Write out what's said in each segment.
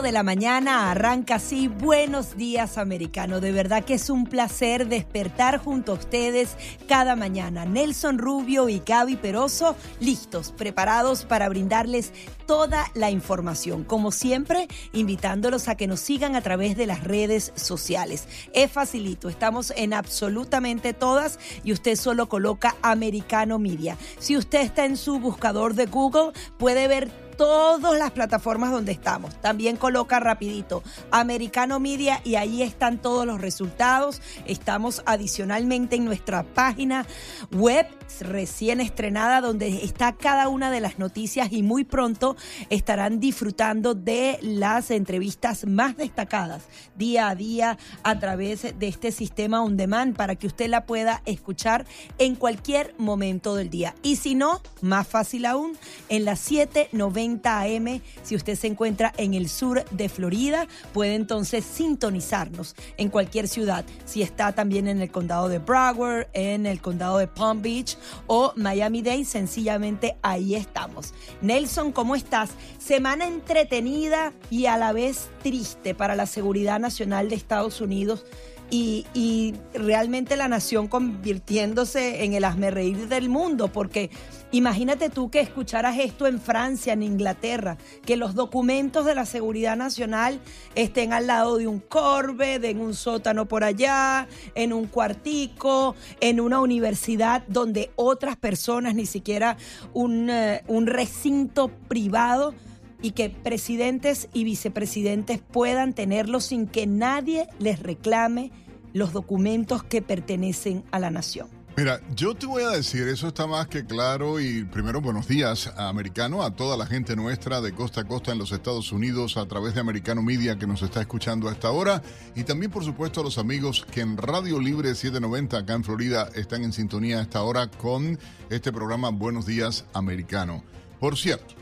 8 de la mañana arranca así. Buenos días, americano. De verdad que es un placer despertar junto a ustedes cada mañana. Nelson Rubio y Gaby Peroso, listos, preparados para brindarles toda la información. Como siempre, invitándolos a que nos sigan a través de las redes sociales. Es facilito, estamos en absolutamente todas y usted solo coloca Americano Media. Si usted está en su buscador de Google, puede ver todas las plataformas donde estamos. También coloca rapidito Americano Media y ahí están todos los resultados. Estamos adicionalmente en nuestra página web recién estrenada donde está cada una de las noticias y muy pronto estarán disfrutando de las entrevistas más destacadas día a día a través de este sistema on demand para que usted la pueda escuchar en cualquier momento del día. Y si no, más fácil aún, en las 790 AM. Si usted se encuentra en el sur de Florida, puede entonces sintonizarnos en cualquier ciudad. Si está también en el condado de Broward, en el condado de Palm Beach o Miami-Dade, sencillamente ahí estamos. Nelson, ¿cómo estás? Semana entretenida y a la vez triste para la seguridad nacional de Estados Unidos y, realmente la nación convirtiéndose en el reír del mundo, porque imagínate tú que escucharas esto en Francia, en Inglaterra, que los documentos de la seguridad nacional estén al lado de un corbe, de en un sótano por allá, en un cuartico, en una universidad donde otras personas, ni siquiera un, eh, un recinto privado, y que presidentes y vicepresidentes puedan tenerlo sin que nadie les reclame los documentos que pertenecen a la nación. Mira, yo te voy a decir, eso está más que claro y primero buenos días americano, a toda la gente nuestra de costa a costa en los Estados Unidos a través de Americano Media que nos está escuchando a esta hora y también por supuesto a los amigos que en Radio Libre 790 acá en Florida están en sintonía a esta hora con este programa Buenos días americano. Por cierto,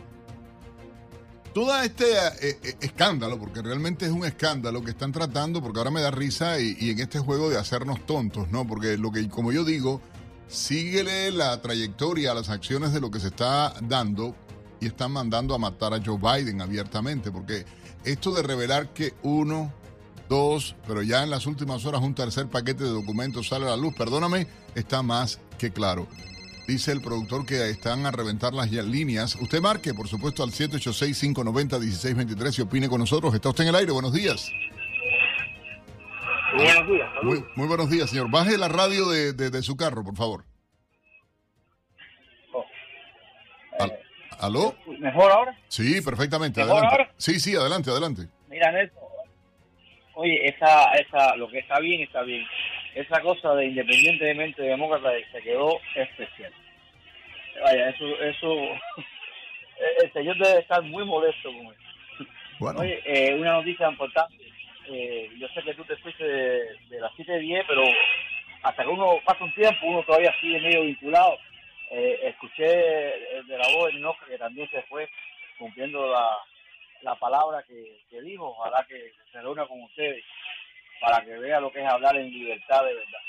todo este eh, eh, escándalo, porque realmente es un escándalo que están tratando, porque ahora me da risa y, en este juego de hacernos tontos, ¿no? Porque lo que, como yo digo, síguele la trayectoria a las acciones de lo que se está dando y están mandando a matar a Joe Biden abiertamente, porque esto de revelar que uno, dos, pero ya en las últimas horas un tercer paquete de documentos sale a la luz, perdóname, está más que claro dice el productor que están a reventar las líneas. Usted marque, por supuesto, al 786-590-1623 y opine con nosotros. Está usted en el aire. Buenos días. Buenos días. Muy, muy, buenos días, señor. Baje la radio de, de, su carro, por favor. Oh. ¿Aló? ¿Mejor ahora? Sí, perfectamente. adelante. Sí, sí, adelante, adelante. Mira, Nelson. Oye, esa, esa, lo que está bien, está bien esa cosa de independientemente de demócrata se quedó especial. Vaya, eso, eso, el señor debe estar muy molesto con eso. Oye, eh, una noticia importante. Eh, yo sé que tú te fuiste de, de las 7.10, pero hasta que uno pasa un tiempo, uno todavía sigue medio vinculado. Eh, escuché de la voz de Ninoca que también se fue cumpliendo la, la palabra que, que dijo. Ojalá que se reúna con ustedes para que vea lo que es hablar en libertad de verdad.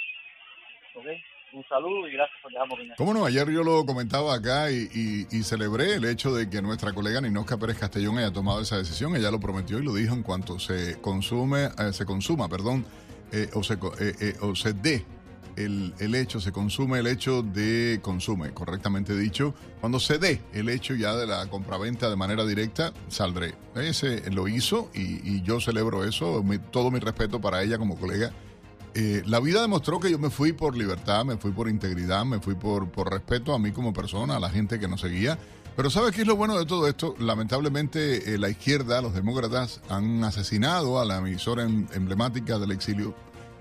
¿Ok? Un saludo y gracias por dejarme opinar. ¿Cómo no? Ayer yo lo comentaba acá y, y, celebré el hecho de que nuestra colega Ninosca Pérez Castellón haya tomado esa decisión. Ella lo prometió y lo dijo en cuanto se consume, eh, se consuma, perdón, eh, o, se, eh, o se dé el, el, hecho, se consume el hecho de consume, correctamente dicho. Cuando se dé el hecho ya de la compraventa de manera directa, saldré. Ese lo hizo y, yo celebro eso. todo mi respeto para ella como colega. Eh, la vida demostró que yo me fui por libertad, me fui por integridad, me fui por, por respeto a mí como persona, a la gente que nos seguía. Pero ¿sabes qué es lo bueno de todo esto? Lamentablemente eh, la izquierda, los demócratas, han asesinado a la emisora em, emblemática del exilio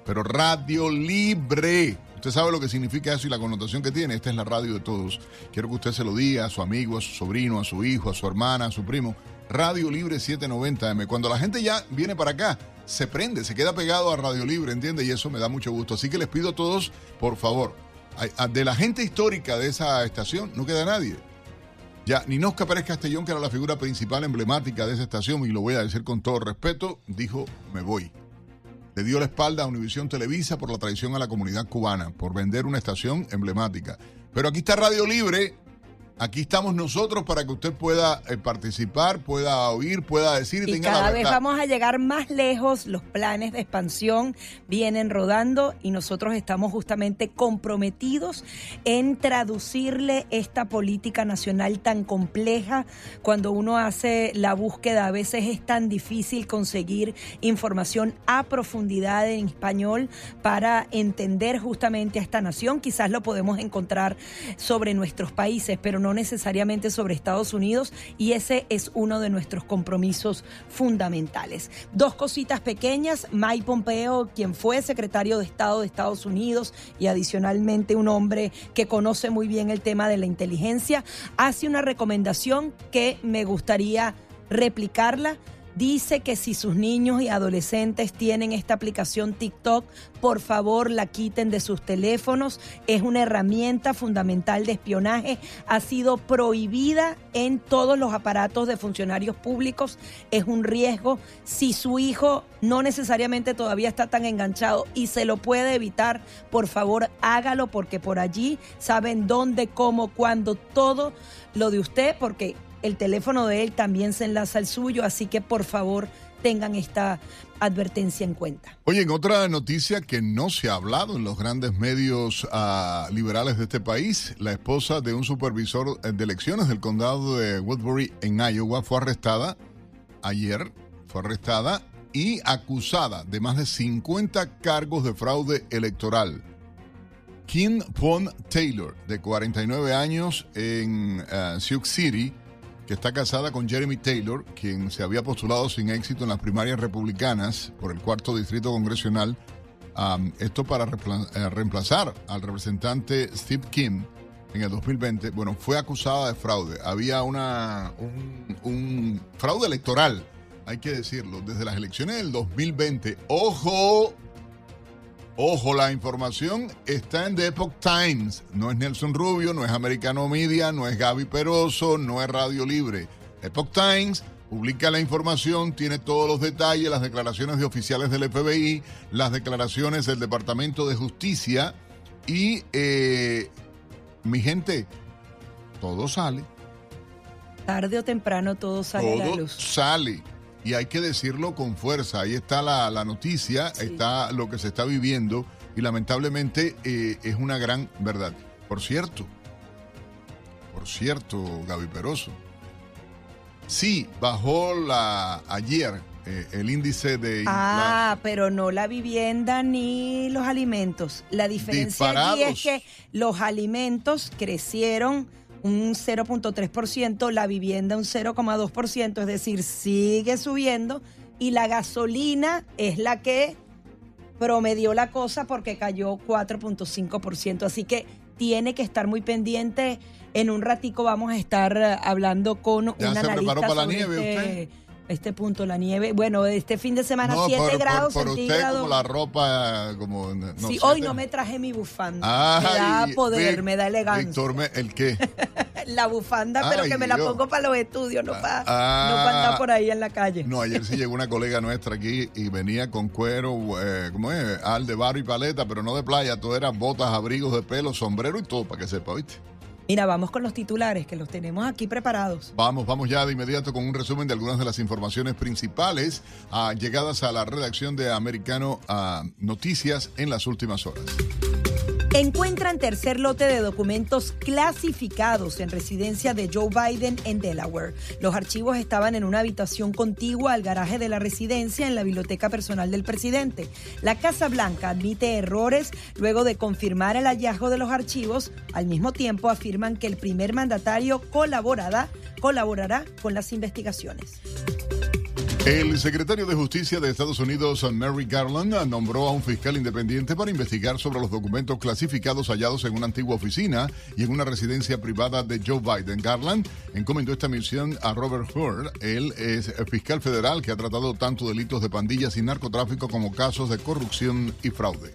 pero radio libre. Usted sabe lo que significa eso y la connotación que tiene. Esta es la radio de todos. Quiero que usted se lo diga a su amigo, a su sobrino, a su hijo, a su hermana, a su primo. Radio Libre 790M. Cuando la gente ya viene para acá, se prende, se queda pegado a Radio Libre, ¿entiende? Y eso me da mucho gusto. Así que les pido a todos, por favor, de la gente histórica de esa estación, no queda nadie. Ya, Ninosca Pérez Castellón, que era la figura principal emblemática de esa estación, y lo voy a decir con todo respeto, dijo, me voy le dio la espalda a Univisión Televisa por la traición a la comunidad cubana, por vender una estación emblemática. Pero aquí está Radio Libre Aquí estamos nosotros para que usted pueda eh, participar, pueda oír, pueda decir y, y tenga cada la vez vamos a llegar más lejos, los planes de expansión vienen rodando y nosotros estamos justamente comprometidos en traducirle esta política nacional tan compleja. Cuando uno hace la búsqueda a veces es tan difícil conseguir información a profundidad en español para entender justamente a esta nación. Quizás lo podemos encontrar sobre nuestros países, pero no necesariamente sobre Estados Unidos y ese es uno de nuestros compromisos fundamentales. Dos cositas pequeñas, Mike Pompeo, quien fue secretario de Estado de Estados Unidos y adicionalmente un hombre que conoce muy bien el tema de la inteligencia, hace una recomendación que me gustaría replicarla dice que si sus niños y adolescentes tienen esta aplicación TikTok, por favor la quiten de sus teléfonos. Es una herramienta fundamental de espionaje. Ha sido prohibida en todos los aparatos de funcionarios públicos. Es un riesgo. Si su hijo no necesariamente todavía está tan enganchado y se lo puede evitar, por favor hágalo porque por allí saben dónde, cómo, cuándo, todo lo de usted, porque el teléfono de él también se enlaza al suyo, así que por favor tengan esta advertencia en cuenta. Oye, en otra noticia que no se ha hablado en los grandes medios uh, liberales de este país, la esposa de un supervisor de elecciones del condado de Woodbury en Iowa fue arrestada ayer, fue arrestada y acusada de más de 50 cargos de fraude electoral. Kim Pon Taylor, de 49 años en uh, Sioux City, que está casada con Jeremy Taylor, quien se había postulado sin éxito en las primarias republicanas por el cuarto distrito congresional. Esto para reemplazar al representante Steve Kim en el 2020. Bueno, fue acusada de fraude. Había una, un, un fraude electoral, hay que decirlo, desde las elecciones del 2020. ¡Ojo! Ojo, la información está en The Epoch Times. No es Nelson Rubio, no es Americano Media, no es Gaby Peroso, no es Radio Libre. Epoch Times publica la información, tiene todos los detalles, las declaraciones de oficiales del FBI, las declaraciones del Departamento de Justicia y, eh, mi gente, todo sale. Tarde o temprano todo sale todo a la luz. sale. Y hay que decirlo con fuerza. Ahí está la, la noticia, sí. está lo que se está viviendo y lamentablemente eh, es una gran verdad. Por cierto, por cierto, Gaby Peroso, sí, bajó la ayer eh, el índice de... Ah, la, pero no la vivienda ni los alimentos. La diferencia aquí es que los alimentos crecieron un 0.3%, la vivienda un 0.2%, es decir, sigue subiendo y la gasolina es la que promedió la cosa porque cayó 4.5%, así que tiene que estar muy pendiente. En un ratico vamos a estar hablando con ¿Ya un se preparó para la sobre nieve este, usted? Este punto, la nieve. Bueno, este fin de semana No, 7 pero, grados por, por usted centígrados. como la ropa como no sí, hoy no me traje mi bufanda. Ay, me da poder, Vic- me da elegancia. Víctor, ¿el qué? La bufanda, pero que me la pongo para los estudios, no para Ah. no pa andar por ahí en la calle. No, ayer sí llegó una colega nuestra aquí y venía con cuero, eh, ¿cómo es? Al de barro y paleta, pero no de playa, todo eran botas, abrigos de pelo, sombrero y todo, para que sepa, ¿viste? Mira, vamos con los titulares, que los tenemos aquí preparados. Vamos, vamos ya de inmediato con un resumen de algunas de las informaciones principales ah, llegadas a la redacción de Americano ah, Noticias en las últimas horas. Encuentran tercer lote de documentos clasificados en residencia de Joe Biden en Delaware. Los archivos estaban en una habitación contigua al garaje de la residencia en la biblioteca personal del presidente. La Casa Blanca admite errores luego de confirmar el hallazgo de los archivos. Al mismo tiempo afirman que el primer mandatario colaborará, colaborará con las investigaciones. El secretario de Justicia de Estados Unidos, Merrick Garland, nombró a un fiscal independiente para investigar sobre los documentos clasificados hallados en una antigua oficina y en una residencia privada de Joe Biden. Garland encomendó esta misión a Robert Hur. Él es fiscal federal que ha tratado tanto delitos de pandillas y narcotráfico como casos de corrupción y fraude.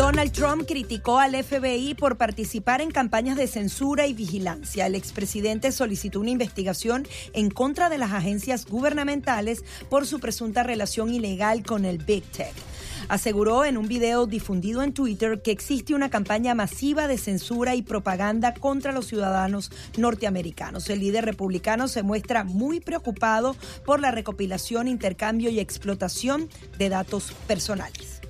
Donald Trump criticó al FBI por participar en campañas de censura y vigilancia. El expresidente solicitó una investigación en contra de las agencias gubernamentales por su presunta relación ilegal con el Big Tech. Aseguró en un video difundido en Twitter que existe una campaña masiva de censura y propaganda contra los ciudadanos norteamericanos. El líder republicano se muestra muy preocupado por la recopilación, intercambio y explotación de datos personales.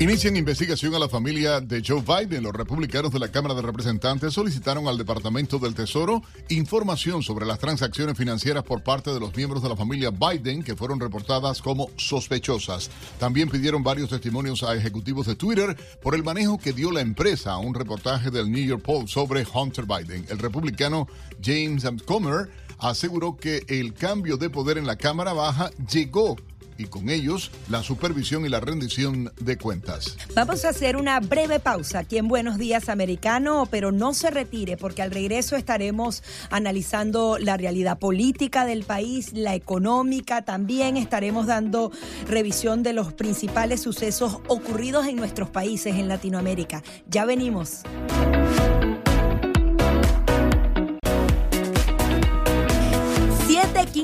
Inician investigación a la familia de Joe Biden. Los republicanos de la Cámara de Representantes solicitaron al Departamento del Tesoro información sobre las transacciones financieras por parte de los miembros de la familia Biden que fueron reportadas como sospechosas. También pidieron varios testimonios a ejecutivos de Twitter por el manejo que dio la empresa a un reportaje del New York Post sobre Hunter Biden. El republicano James Comer aseguró que el cambio de poder en la Cámara Baja llegó y con ellos la supervisión y la rendición de cuentas. Vamos a hacer una breve pausa aquí en Buenos Días Americano, pero no se retire porque al regreso estaremos analizando la realidad política del país, la económica, también estaremos dando revisión de los principales sucesos ocurridos en nuestros países en Latinoamérica. Ya venimos.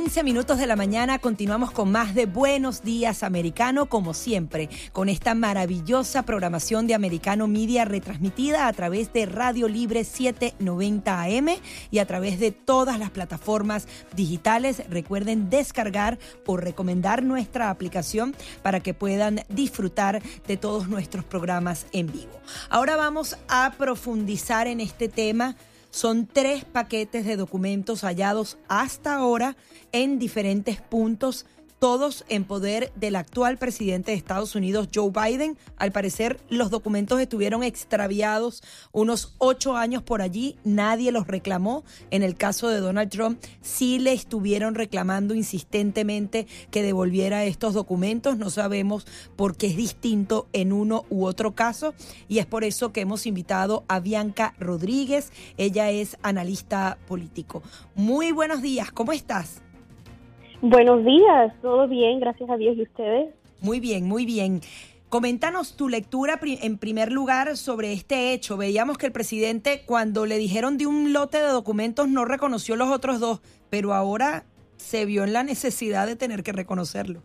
15 minutos de la mañana continuamos con más de Buenos Días Americano, como siempre, con esta maravillosa programación de Americano Media retransmitida a través de Radio Libre 790 AM y a través de todas las plataformas digitales. Recuerden descargar o recomendar nuestra aplicación para que puedan disfrutar de todos nuestros programas en vivo. Ahora vamos a profundizar en este tema son tres paquetes de documentos hallados hasta ahora en diferentes puntos todos en poder del actual presidente de Estados Unidos, Joe Biden. Al parecer, los documentos estuvieron extraviados unos ocho años por allí, nadie los reclamó. En el caso de Donald Trump, sí le estuvieron reclamando insistentemente que devolviera estos documentos. No sabemos por qué es distinto en uno u otro caso y es por eso que hemos invitado a Bianca Rodríguez. Ella es analista político. Muy buenos días, ¿cómo estás? Buenos días, todo bien, gracias a Dios y ustedes. Muy bien, muy bien. Coméntanos tu lectura en primer lugar sobre este hecho. Veíamos que el presidente cuando le dijeron de un lote de documentos no reconoció los otros dos, pero ahora se vio en la necesidad de tener que reconocerlo.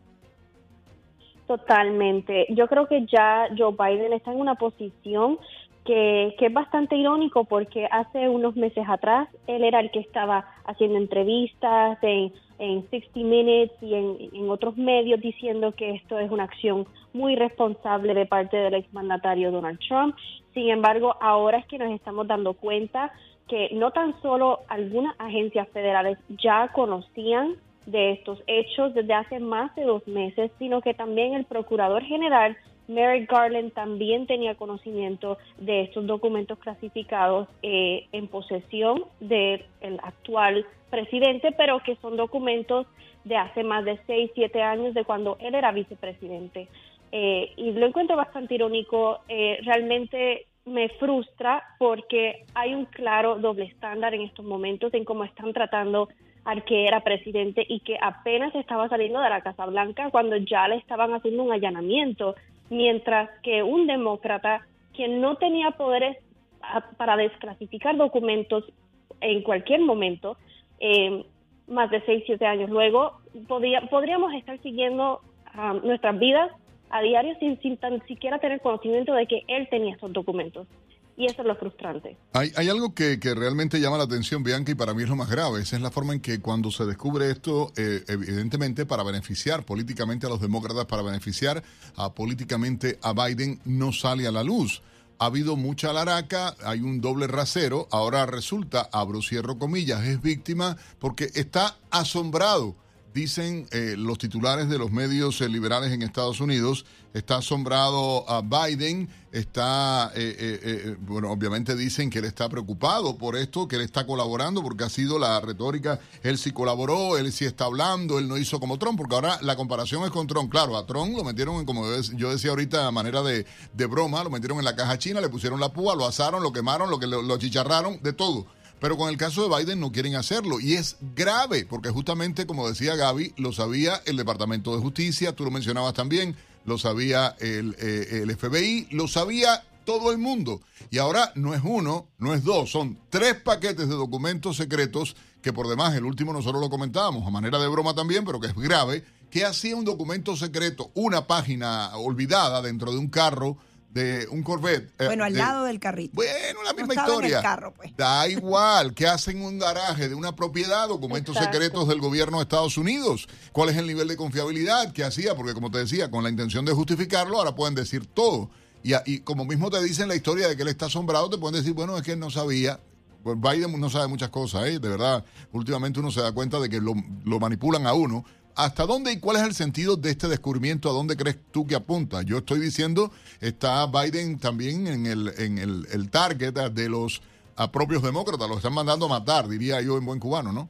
Totalmente. Yo creo que ya Joe Biden está en una posición que, es bastante irónico porque hace unos meses atrás él era el que estaba haciendo entrevistas en, en 60 Minutes y en, otros medios diciendo que esto es una acción muy responsable de parte del exmandatario Donald Trump. Sin embargo, ahora es que nos estamos dando cuenta que no tan solo algunas agencias federales ya conocían de estos hechos desde hace más de dos meses, sino que también el Procurador General Merrick Garland también tenía conocimiento de estos documentos clasificados eh, en posesión del actual presidente, pero que son documentos de hace más de seis, siete años de cuando él era vicepresidente. Eh, y lo encuentro bastante irónico, eh, realmente me frustra porque hay un claro doble estándar en estos momentos en cómo están tratando al que era presidente y que apenas estaba saliendo de la Casa Blanca cuando ya le estaban haciendo un allanamiento mientras que un demócrata que no tenía poderes para desclasificar documentos en cualquier momento, eh, más de seis, siete años luego, podríamos estar siguiendo um, nuestras vidas a diario sin, sin tan siquiera tener conocimiento de que él tenía estos documentos y eso es lo frustrante. Hay, algo que, que, realmente llama la atención, Bianca, y para mí es lo más grave. Esa es la forma en que cuando se descubre esto, eh, evidentemente para beneficiar políticamente a los demócratas, para beneficiar a, políticamente a Biden, no sale a la luz. Ha habido mucha laraca, hay un doble rasero, ahora resulta, abro cierro comillas, es víctima porque está asombrado dicen eh, los titulares de los medios eh, liberales en Estados Unidos, está asombrado a Biden, está, eh, bueno, obviamente dicen que él está preocupado por esto, que él está colaborando, porque ha sido la retórica, él sí colaboró, él sí está hablando, él no hizo como Trump, porque ahora la comparación es con Trump. Claro, a Trump lo metieron, en, como yo decía ahorita, a manera de, broma, lo metieron en la caja china, le pusieron la púa, lo asaron, lo quemaron, lo, que, lo chicharraron, de todo pero con el caso de Biden no quieren hacerlo y es grave porque justamente, como decía Gaby, lo sabía el Departamento de Justicia, tú lo mencionabas también, lo sabía el, eh, FBI, lo sabía todo el mundo. Y ahora no es uno, no es dos, son tres paquetes de documentos secretos que por demás el último nosotros lo comentábamos a manera de broma también, pero que es grave, que hacía un documento secreto, una página olvidada dentro de un carro de un Corvette. eh, bueno, al lado del carrito. Bueno, la misma historia. carro, pues. Da igual, que hacen un garaje de una propiedad, documentos secretos del gobierno de Estados Unidos. ¿Cuál es el nivel de confiabilidad que hacía? Porque como te decía, con la intención de justificarlo, ahora pueden decir todo. Y, y como mismo te dicen la historia de que él está asombrado, te pueden decir, bueno, es que él no sabía. Pues Biden no sabe muchas cosas, ¿eh? de verdad. Últimamente uno se da cuenta de que lo, lo manipulan a uno ¿Hasta dónde y cuál es el sentido de este descubrimiento? ¿A dónde crees tú que apunta? Yo estoy diciendo, está Biden también en el, en el, el target de los propios demócratas, los están mandando a matar, diría yo en buen cubano, ¿no?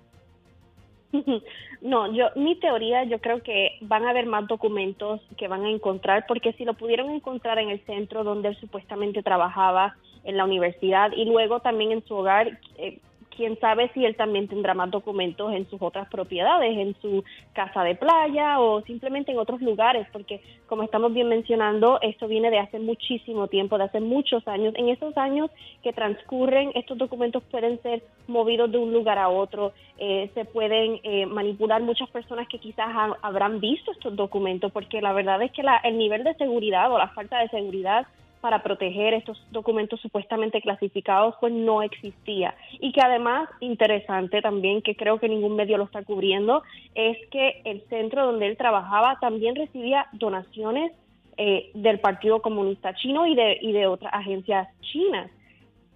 No, yo mi teoría, yo creo que van a haber más documentos que van a encontrar, porque si lo pudieron encontrar en el centro donde él supuestamente trabajaba en la universidad y luego también en su hogar, eh, quién sabe si él también tendrá más documentos en sus otras propiedades, en su casa de playa o simplemente en otros lugares, porque como estamos bien mencionando, esto viene de hace muchísimo tiempo, de hace muchos años. En esos años que transcurren, estos documentos pueden ser movidos de un lugar a otro, eh, se pueden eh, manipular muchas personas que quizás habrán visto estos documentos, porque la verdad es que la, el nivel de seguridad o la falta de seguridad para proteger estos documentos supuestamente clasificados, pues no existía. Y que además, interesante también, que creo que ningún medio lo está cubriendo, es que el centro donde él trabajaba también recibía donaciones eh, del Partido Comunista Chino y de, y de otras agencias chinas.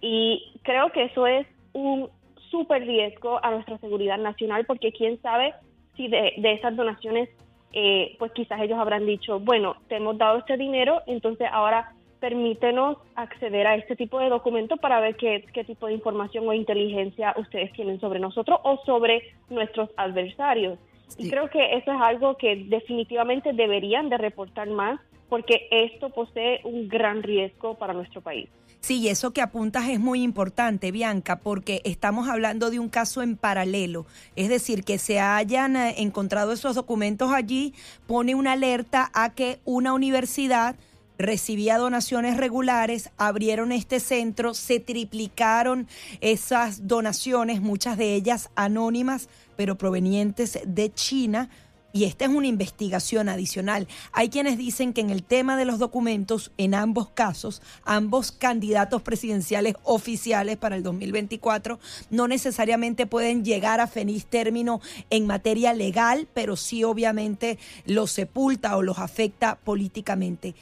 Y creo que eso es un súper riesgo a nuestra seguridad nacional, porque quién sabe si de, de esas donaciones, eh, pues quizás ellos habrán dicho, bueno, te hemos dado este dinero, entonces ahora permítenos acceder a este tipo de documentos para ver qué, qué tipo de información o inteligencia ustedes tienen sobre nosotros o sobre nuestros adversarios. Y creo que eso es algo que definitivamente deberían de reportar más porque esto posee un gran riesgo para nuestro país. Sí, eso que apuntas es muy importante, Bianca, porque estamos hablando de un caso en paralelo. Es decir, que se hayan eh, encontrado esos documentos allí pone una alerta a que una universidad recibía donaciones regulares, abrieron este centro, se triplicaron esas donaciones, muchas de ellas anónimas, pero provenientes de China. Y esta es una investigación adicional. Hay quienes dicen que en el tema de los documentos, en ambos casos, ambos candidatos presidenciales oficiales para el 2024 no necesariamente pueden llegar a feliz término en materia legal, pero sí obviamente los sepulta o los afecta políticamente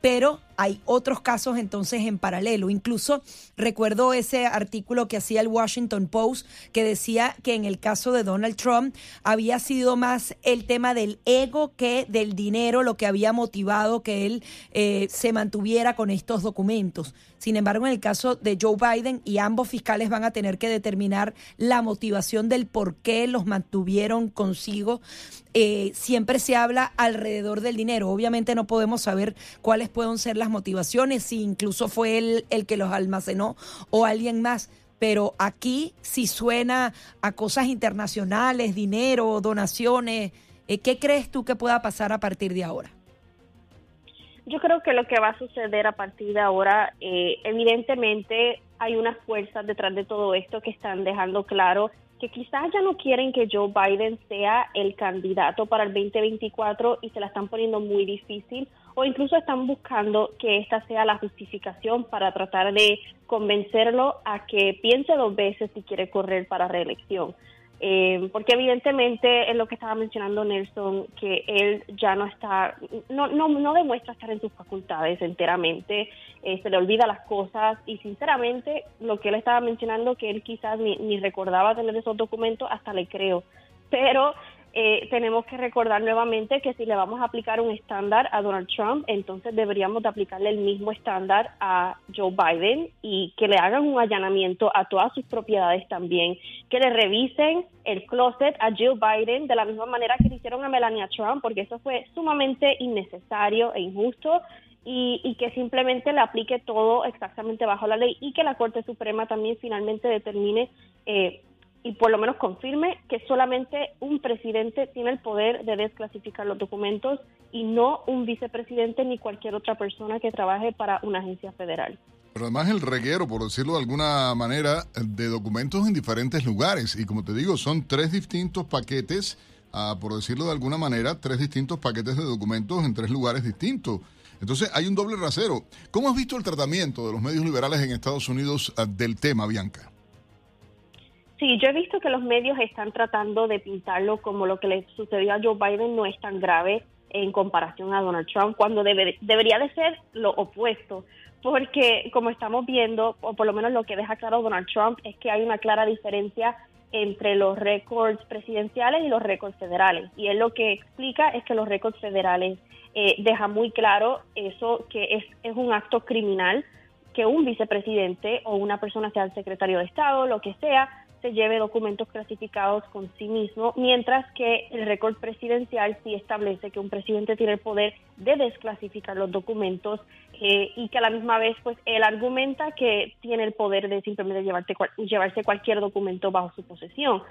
pero hay otros casos entonces en paralelo. Incluso recuerdo ese artículo que hacía el Washington Post que decía que en el caso de Donald Trump había sido más el tema del ego que del dinero lo que había motivado que él eh, se mantuviera con estos documentos. Sin embargo, en el caso de Joe Biden y ambos fiscales van a tener que determinar la motivación del por qué los mantuvieron consigo. Eh, siempre se habla alrededor del dinero. Obviamente no podemos saber cuáles pueden ser las motivaciones, si incluso fue él el que los almacenó o alguien más. Pero aquí si suena a cosas internacionales, dinero, donaciones. Eh, ¿Qué crees tú que pueda pasar a partir de ahora? Yo creo que lo que va a suceder a partir de ahora, eh, evidentemente hay unas fuerzas detrás de todo esto que están dejando claro que quizás ya no quieren que Joe Biden sea el candidato para el 2024 y se la están poniendo muy difícil o incluso están buscando que esta sea la justificación para tratar de convencerlo a que piense dos veces si quiere correr para reelección. Eh, porque evidentemente es lo que estaba mencionando Nelson, que él ya no está, no, no, no demuestra estar en sus facultades enteramente, eh, se le olvida las cosas y sinceramente lo que él estaba mencionando, que él quizás ni, ni recordaba tener esos documentos, hasta le creo. Pero eh, tenemos que recordar nuevamente que si le vamos a aplicar un estándar a Donald Trump, entonces deberíamos de aplicarle el mismo estándar a Joe Biden y que le hagan un allanamiento a todas sus propiedades también, que le revisen el closet a Joe Biden de la misma manera que le hicieron a Melania Trump, porque eso fue sumamente innecesario e injusto. Y, que simplemente le aplique todo exactamente bajo la ley y que la Corte Suprema también finalmente determine eh, y por lo menos confirme que solamente un presidente tiene el poder de desclasificar los documentos y no un vicepresidente ni cualquier otra persona que trabaje para una agencia federal. Pero además el reguero, por decirlo de alguna manera, de documentos en diferentes lugares. Y como te digo, son tres distintos paquetes, ah, por decirlo de alguna manera, tres distintos paquetes de documentos en tres lugares distintos. Entonces hay un doble rasero. ¿Cómo has visto el tratamiento de los medios liberales en Estados Unidos ah, del tema, Bianca? Sí, yo he visto que los medios están tratando de pintarlo como lo que le sucedió a Joe Biden no es tan grave en comparación a Donald Trump, cuando debería de ser lo opuesto, porque como estamos viendo, o por lo menos lo que deja claro Donald Trump, es que hay una clara diferencia entre los récords presidenciales y los récords federales. Y él lo que explica es que los récords federales eh, dejan muy claro eso, que es, es un acto criminal que un vicepresidente o una persona, sea el secretario de Estado, lo que sea, se lleve documentos clasificados con sí mismo, mientras que el récord presidencial sí establece que un presidente tiene el poder de desclasificar los documentos eh, y que a la misma vez pues él argumenta que tiene el poder de simplemente llevarte, llevarse cualquier documento bajo su posesión.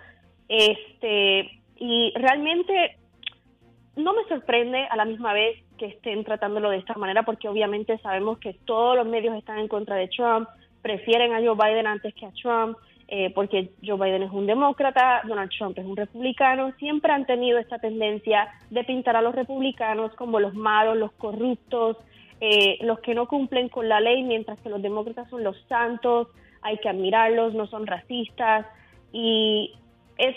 Este, y realmente no me sorprende a la misma vez que estén tratándolo de esta manera porque obviamente sabemos que todos los medios están en contra de Trump, prefieren a Joe Biden antes que a Trump eh, porque Joe Biden es un demócrata, Donald Trump es un republicano, siempre han tenido esta tendencia de pintar a los republicanos como los malos, los corruptos, eh, los que no cumplen con la ley, mientras que los demócratas son los santos, hay que admirarlos, no son racistas. Y es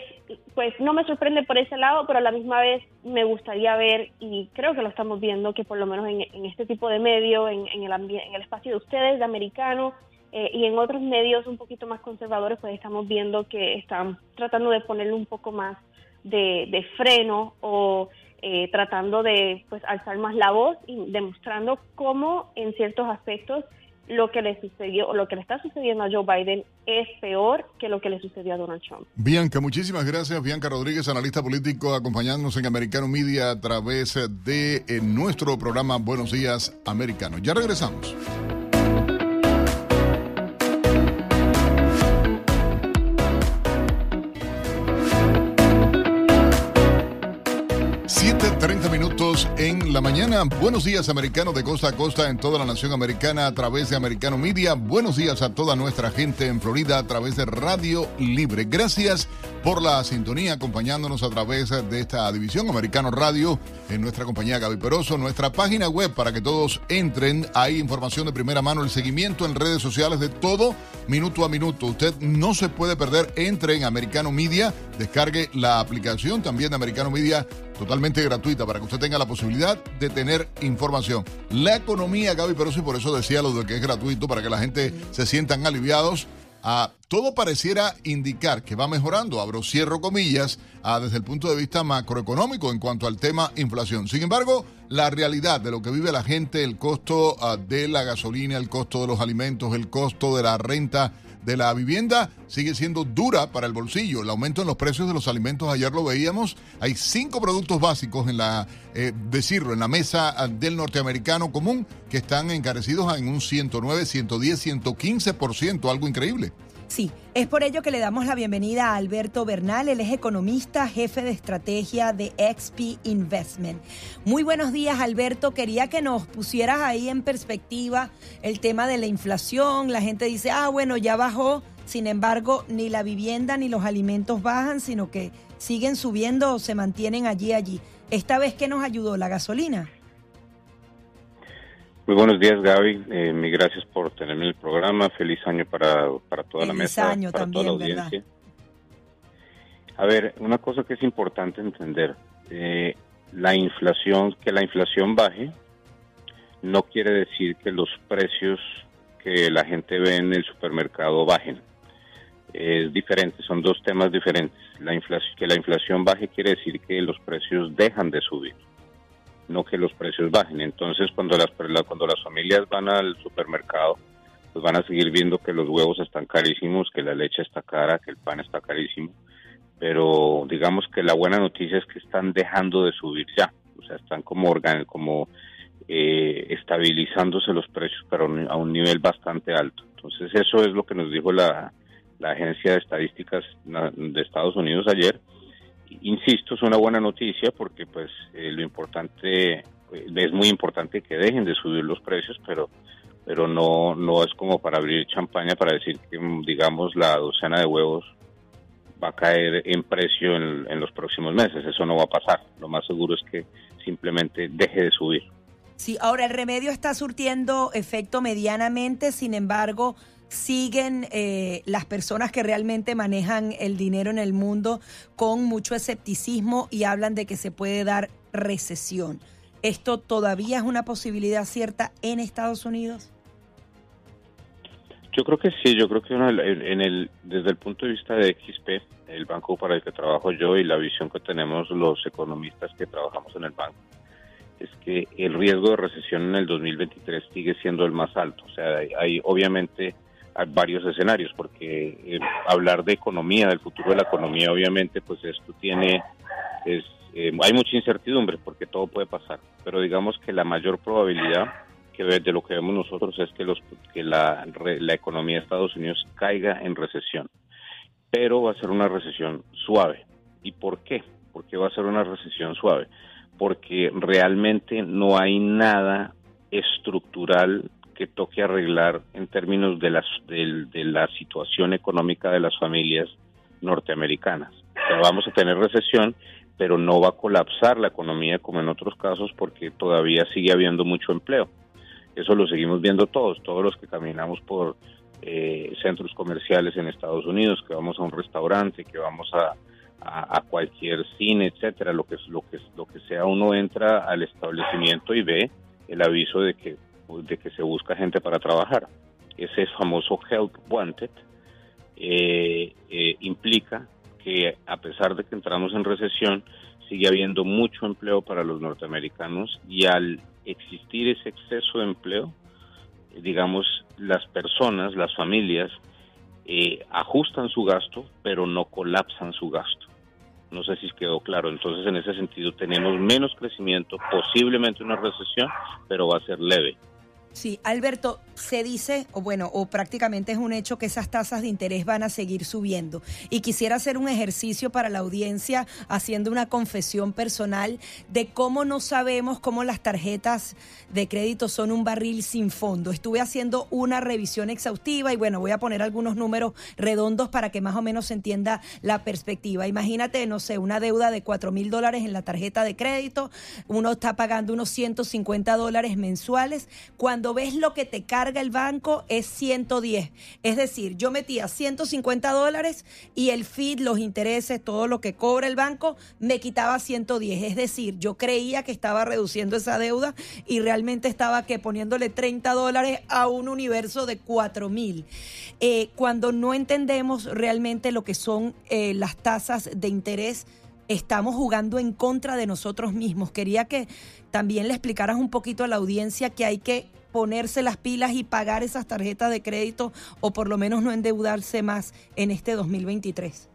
pues no me sorprende por ese lado, pero a la misma vez me gustaría ver y creo que lo estamos viendo que por lo menos en, este tipo de medio, en, el en el espacio de ustedes, de americano, eh, y en otros medios un poquito más conservadores, pues estamos viendo que están tratando de ponerle un poco más de, freno o eh, tratando de pues alzar más la voz y demostrando cómo en ciertos aspectos lo que le sucedió o lo que le está sucediendo a Joe Biden es peor que lo que le sucedió a Donald Trump. Bianca, muchísimas gracias. Bianca Rodríguez, analista político, acompañándonos en Americano Media a través de eh, nuestro programa Buenos Días Americano. Ya regresamos. 7.30 minutos en la mañana. Buenos días, americanos de costa a costa en toda la nación americana a través de Americano Media. Buenos días a toda nuestra gente en Florida a través de Radio Libre. Gracias por la sintonía acompañándonos a través de esta división Americano Radio en nuestra compañía Gaby Peroso, nuestra página web para que todos entren. Hay información de primera mano, el seguimiento en redes sociales de todo minuto a minuto. Usted no se puede perder. Entre en Americano Media, descargue la aplicación también de Americano Media totalmente gratuita para que usted tenga la posibilidad de tener información. La economía, Gaby pero y por eso decía lo de que es gratuito, para que la gente se sientan aliviados. Ah, todo pareciera indicar que va mejorando, abro cierro comillas, ah, desde el punto de vista macroeconómico en cuanto al tema inflación. Sin embargo, la realidad de lo que vive la gente, el costo ah, de la gasolina, el costo de los alimentos, el costo de la renta, de la vivienda sigue siendo dura para el bolsillo. El aumento en los precios de los alimentos, ayer lo veíamos, hay cinco productos básicos en la, eh, decirlo, en la mesa ah, del norteamericano común que están encarecidos en un 109, 110, 115%, algo increíble. Sí, es por ello que le damos la bienvenida a Alberto Bernal, él es economista, jefe de estrategia de XP Investment. Muy buenos días, Alberto. Quería que nos pusieras ahí en perspectiva el tema de la inflación. La gente dice, ah, bueno, ya bajó. Sin embargo, ni la vivienda ni los alimentos bajan, sino que siguen subiendo o se mantienen allí, allí. Esta vez, ¿qué nos ayudó? ¿La gasolina? Muy buenos días, Gaby. Eh, mi gracias por tenerme en el programa. Feliz año para, para toda la mesa, año para toda la audiencia. A ver, una cosa que es importante entender, eh, la inflación, que la inflación baje, no quiere decir que los precios que la gente ve en el supermercado bajen. Es diferente, son dos temas diferentes. La inflación, que la inflación baje quiere decir que los precios dejan de subir no que los precios bajen. Entonces, cuando las, cuando las familias van al supermercado, pues van a seguir viendo que los huevos están carísimos, que la leche está cara, que el pan está carísimo. Pero digamos que la buena noticia es que están dejando de subir ya. O sea, están como, como eh, estabilizándose los precios, pero a un nivel bastante alto. Entonces, eso es lo que nos dijo la, la Agencia de Estadísticas de Estados Unidos ayer. Insisto, es una buena noticia porque pues eh, lo importante, eh, es muy importante que dejen de subir los precios, pero pero no, no es como para abrir champaña para decir que, digamos, la docena de huevos va a caer en precio en, los próximos meses. Eso no va a pasar. Lo más seguro es que simplemente deje de subir. Sí, ahora el remedio está surtiendo efecto medianamente, sin embargo, siguen eh, las personas que realmente manejan el dinero en el mundo con mucho escepticismo y hablan de que se puede dar recesión. ¿Esto todavía es una posibilidad cierta en Estados Unidos? Yo creo que sí, yo creo que en el, desde el punto de vista de XP, el banco para el que trabajo yo y la visión que tenemos los economistas que trabajamos en el banco, es que el riesgo de recesión en el 2023 sigue siendo el más alto. O sea, hay, obviamente hay varios escenarios, porque eh, hablar de economía, del futuro de la economía, obviamente, pues esto tiene, es, eh, hay mucha incertidumbre porque todo puede pasar, pero digamos que la mayor probabilidad de lo que vemos nosotros es que, los, que la, la economía de Estados Unidos caiga en recesión, pero va a ser una recesión suave. ¿Y por qué? ¿Por qué va a ser una recesión suave? Porque realmente no hay nada estructural que toque arreglar en términos de, las, de, de la situación económica de las familias norteamericanas. Vamos a tener recesión, pero no va a colapsar la economía como en otros casos porque todavía sigue habiendo mucho empleo. Eso lo seguimos viendo todos, todos los que caminamos por eh, centros comerciales en Estados Unidos, que vamos a un restaurante, que vamos a, a, cualquier cine, etcétera, lo que lo que lo que sea, uno entra al establecimiento y ve el aviso de que de que se busca gente para trabajar. Ese famoso help wanted eh, eh, implica que a pesar de que entramos en recesión, sigue habiendo mucho empleo para los norteamericanos y al existir ese exceso de empleo, digamos, las personas, las familias, eh, ajustan su gasto, pero no colapsan su gasto. No sé si quedó claro. Entonces, en ese sentido, tenemos menos crecimiento, posiblemente una recesión, pero va a ser leve. Sí, Alberto, se dice, o bueno, o prácticamente es un hecho que esas tasas de interés van a seguir subiendo. Y quisiera hacer un ejercicio para la audiencia haciendo una confesión personal de cómo no sabemos cómo las tarjetas de crédito son un barril sin fondo. Estuve haciendo una revisión exhaustiva y bueno, voy a poner algunos números redondos para que más o menos se entienda la perspectiva. Imagínate, no sé, una deuda de 4 mil dólares en la tarjeta de crédito, uno está pagando unos 150 dólares mensuales. Cuando ves lo que te carga el banco es 110. Es decir, yo metía 150 dólares y el feed, los intereses, todo lo que cobra el banco, me quitaba 110. Es decir, yo creía que estaba reduciendo esa deuda y realmente estaba que poniéndole 30 dólares a un universo de 4 mil. Eh, cuando no entendemos realmente lo que son eh, las tasas de interés, estamos jugando en contra de nosotros mismos. Quería que también le explicaras un poquito a la audiencia que hay que ponerse las pilas y pagar esas tarjetas de crédito o por lo menos no endeudarse más en este 2023?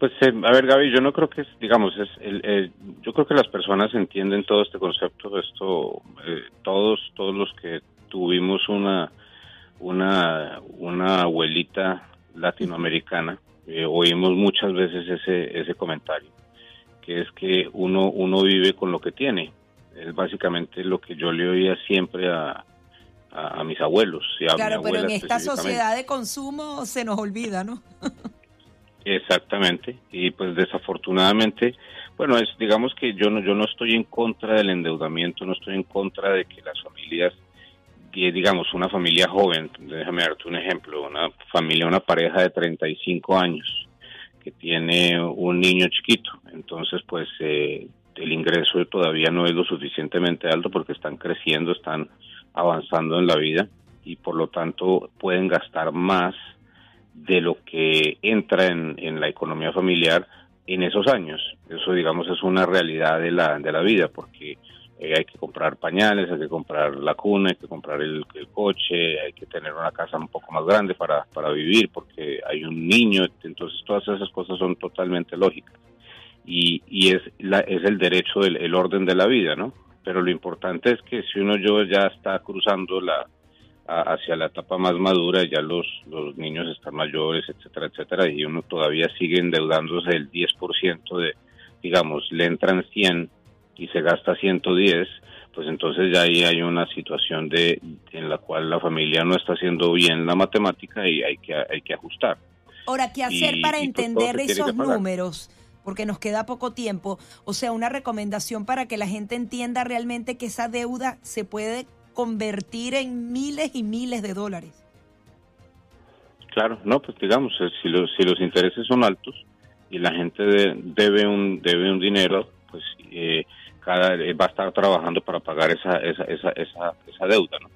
Pues eh, a ver Gaby, yo no creo que digamos, es el, yo creo que las personas entienden todo este concepto, esto, eh, todos, todos los que tuvimos una, una, una abuelita latinoamericana, eh, oímos muchas veces ese, ese comentario, que es que uno, uno vive con lo que tiene es básicamente lo que yo le oía siempre a, a, mis abuelos. Y a claro, pero en esta sociedad de consumo se nos olvida, ¿no? Exactamente, y pues desafortunadamente, bueno, es digamos que yo no yo no estoy en contra del endeudamiento, no estoy en contra de que las familias digamos una familia joven, déjame darte un ejemplo, una familia, una pareja de 35 años que tiene un niño chiquito, entonces pues eh, el ingreso todavía no es lo suficientemente alto porque están creciendo, están avanzando en la vida y por lo tanto pueden gastar más de lo que entra en, la economía familiar en esos años. Eso, digamos, es una realidad de la, de la vida porque eh, hay que comprar pañales, hay que comprar la cuna, hay que comprar el, el, coche, hay que tener una casa un poco más grande para, para vivir porque hay un niño, entonces todas esas cosas son totalmente lógicas y, y es, la, es el derecho del el orden de la vida, ¿no? Pero lo importante es que si uno yo ya está cruzando la hacia la etapa más madura, ya los, los niños están mayores, etcétera, etcétera, y uno todavía sigue endeudándose el 10% de, digamos, le entran 100 y se gasta 110, pues entonces ya ahí hay una situación de en la cual la familia no está haciendo bien la matemática y hay que hay que ajustar. Ahora, ¿qué hacer para pues, entender esos números? Porque nos queda poco tiempo. O sea, una recomendación para que la gente entienda realmente que esa deuda se puede convertir en miles y miles de dólares. Claro, no, pues digamos, eh, si los, si los intereses son altos y la gente debe un debe un dinero, pues eh, cada eh, va a estar trabajando para pagar esa esa esa esa, esa deuda, ¿no?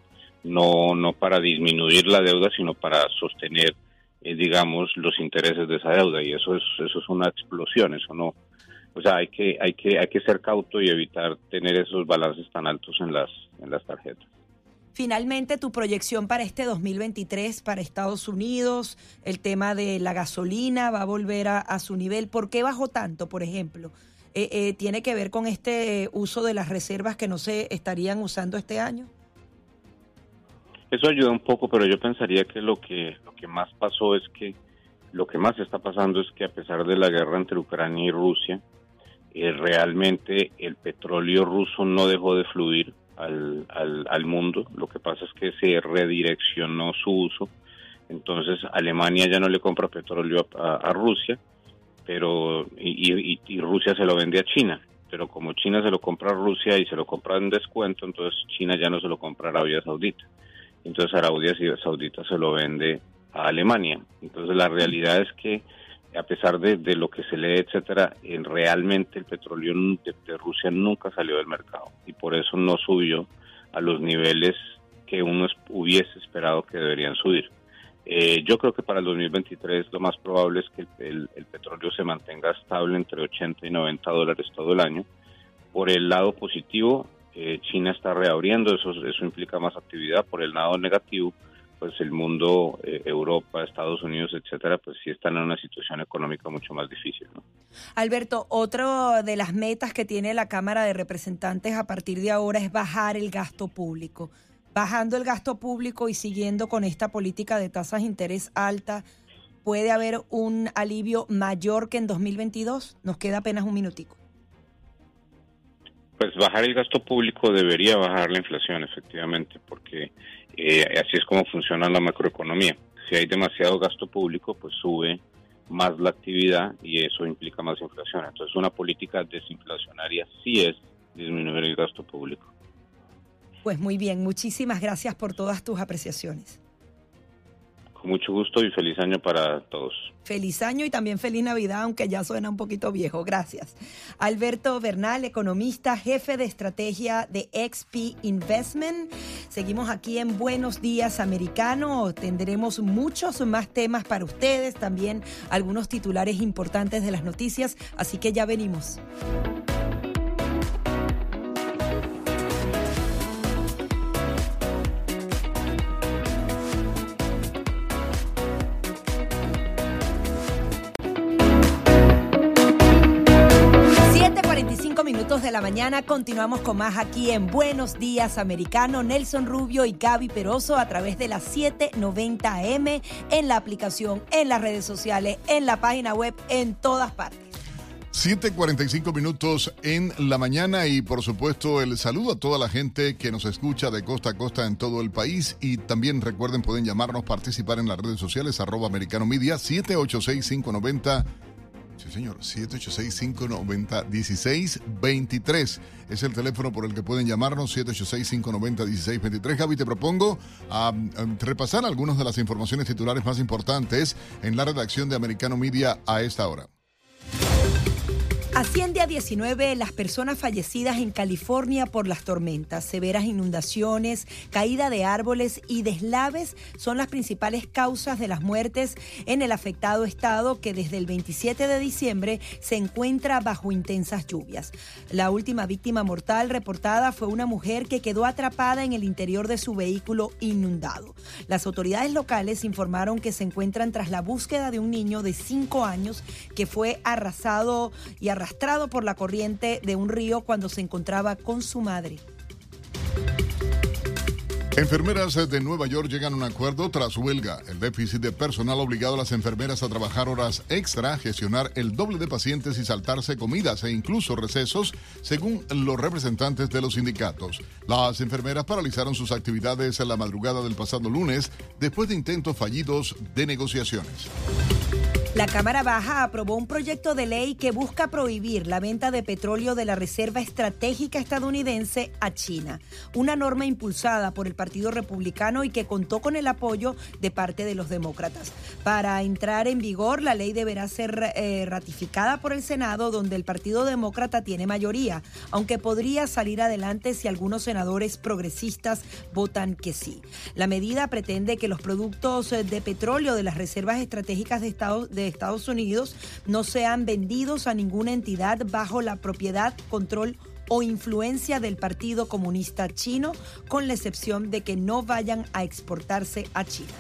No no para disminuir la deuda, sino para sostener digamos los intereses de esa deuda y eso es eso es una explosión, eso no o sea, hay que, hay que, hay que ser cauto y evitar tener esos balances tan altos en las, en las tarjetas. Finalmente, tu proyección para este 2023 para Estados Unidos, el tema de la gasolina va a volver a, su nivel. ¿Por qué bajó tanto, por ejemplo? Eh, eh, ¿Tiene que ver con este uso de las reservas que no se estarían usando este año? Eso ayuda un poco, pero yo pensaría que lo que lo que más pasó es que lo que más está pasando es que a pesar de la guerra entre Ucrania y Rusia, eh, realmente el petróleo ruso no dejó de fluir al, al, mundo. Lo que pasa es que se redireccionó su uso. Entonces Alemania ya no le compra petróleo a, Rusia, pero y, y, Rusia se lo vende a China. Pero como China se lo compra a Rusia y se lo compra en descuento, entonces China ya no se lo compra a Arabia Saudita. Entonces Arabia Saudita se lo vende a Alemania. Entonces la realidad es que a pesar de, lo que se lee, etcétera, en realmente el petróleo de, Rusia nunca salió del mercado y por eso no subió a los niveles que uno hubiese esperado que deberían subir. Eh, yo creo que para el 2023 lo más probable es que el, petróleo se mantenga estable entre 80 y 90 dólares todo el año. Por el lado positivo, eh, China está reabriendo, eso, eso implica más actividad. Por el lado negativo, pues el mundo, eh, Europa, Estados Unidos, etcétera, pues sí están en una situación económica mucho más difícil. ¿no? Alberto, otra de las metas que tiene la Cámara de Representantes a partir de ahora es bajar el gasto público. Bajando el gasto público y siguiendo con esta política de tasas de interés alta, ¿puede haber un alivio mayor que en 2022? Nos queda apenas un minutico. Pues bajar el gasto público debería bajar la inflación, efectivamente, porque eh, así es como funciona la macroeconomía. Si hay demasiado gasto público, pues sube más la actividad y eso implica más inflación. Entonces, una política desinflacionaria sí es disminuir el gasto público. Pues muy bien, muchísimas gracias por todas tus apreciaciones mucho gusto y feliz año para todos. Feliz año y también feliz Navidad, aunque ya suena un poquito viejo. Gracias. Alberto Bernal, economista, jefe de estrategia de XP Investment. Seguimos aquí en Buenos Días Americano. Tendremos muchos más temas para ustedes, también algunos titulares importantes de las noticias, así que ya venimos. De la mañana. Continuamos con más aquí en Buenos Días Americano. Nelson Rubio y Gaby Peroso a través de las 790 AM en la aplicación, en las redes sociales, en la página web, en todas partes. 7:45 minutos en la mañana y por supuesto el saludo a toda la gente que nos escucha de costa a costa en todo el país y también recuerden pueden llamarnos, participar en las redes sociales arroba americano media 786 590 Sí, señor. 786-590-1623 es el teléfono por el que pueden llamarnos. 786-590-1623. Gaby, te propongo a, repasar algunas de las informaciones titulares más importantes en la redacción de Americano Media a esta hora. Asciende a 19 las personas fallecidas en California por las tormentas. Severas inundaciones, caída de árboles y deslaves son las principales causas de las muertes en el afectado estado que desde el 27 de diciembre se encuentra bajo intensas lluvias. La última víctima mortal reportada fue una mujer que quedó atrapada en el interior de su vehículo inundado. Las autoridades locales informaron que se encuentran tras la búsqueda de un niño de 5 años que fue arrasado y arrastrado arrastrado por la corriente de un río cuando se encontraba con su madre. Enfermeras de Nueva York llegan a un acuerdo tras huelga. El déficit de personal obligado a las enfermeras a trabajar horas extra, gestionar el doble de pacientes y saltarse comidas e incluso recesos, según los representantes de los sindicatos. Las enfermeras paralizaron sus actividades en la madrugada del pasado lunes después de intentos fallidos de negociaciones. La Cámara Baja aprobó un proyecto de ley que busca prohibir la venta de petróleo de la Reserva Estratégica estadounidense a China, una norma impulsada por el Partido Republicano y que contó con el apoyo de parte de los demócratas. Para entrar en vigor, la ley deberá ser eh, ratificada por el Senado, donde el Partido Demócrata tiene mayoría, aunque podría salir adelante si algunos senadores progresistas votan que sí. La medida pretende que los productos de petróleo de las reservas estratégicas de Estados de Estados Unidos no sean vendidos a ninguna entidad bajo la propiedad, control o influencia del Partido Comunista Chino, con la excepción de que no vayan a exportarse a China.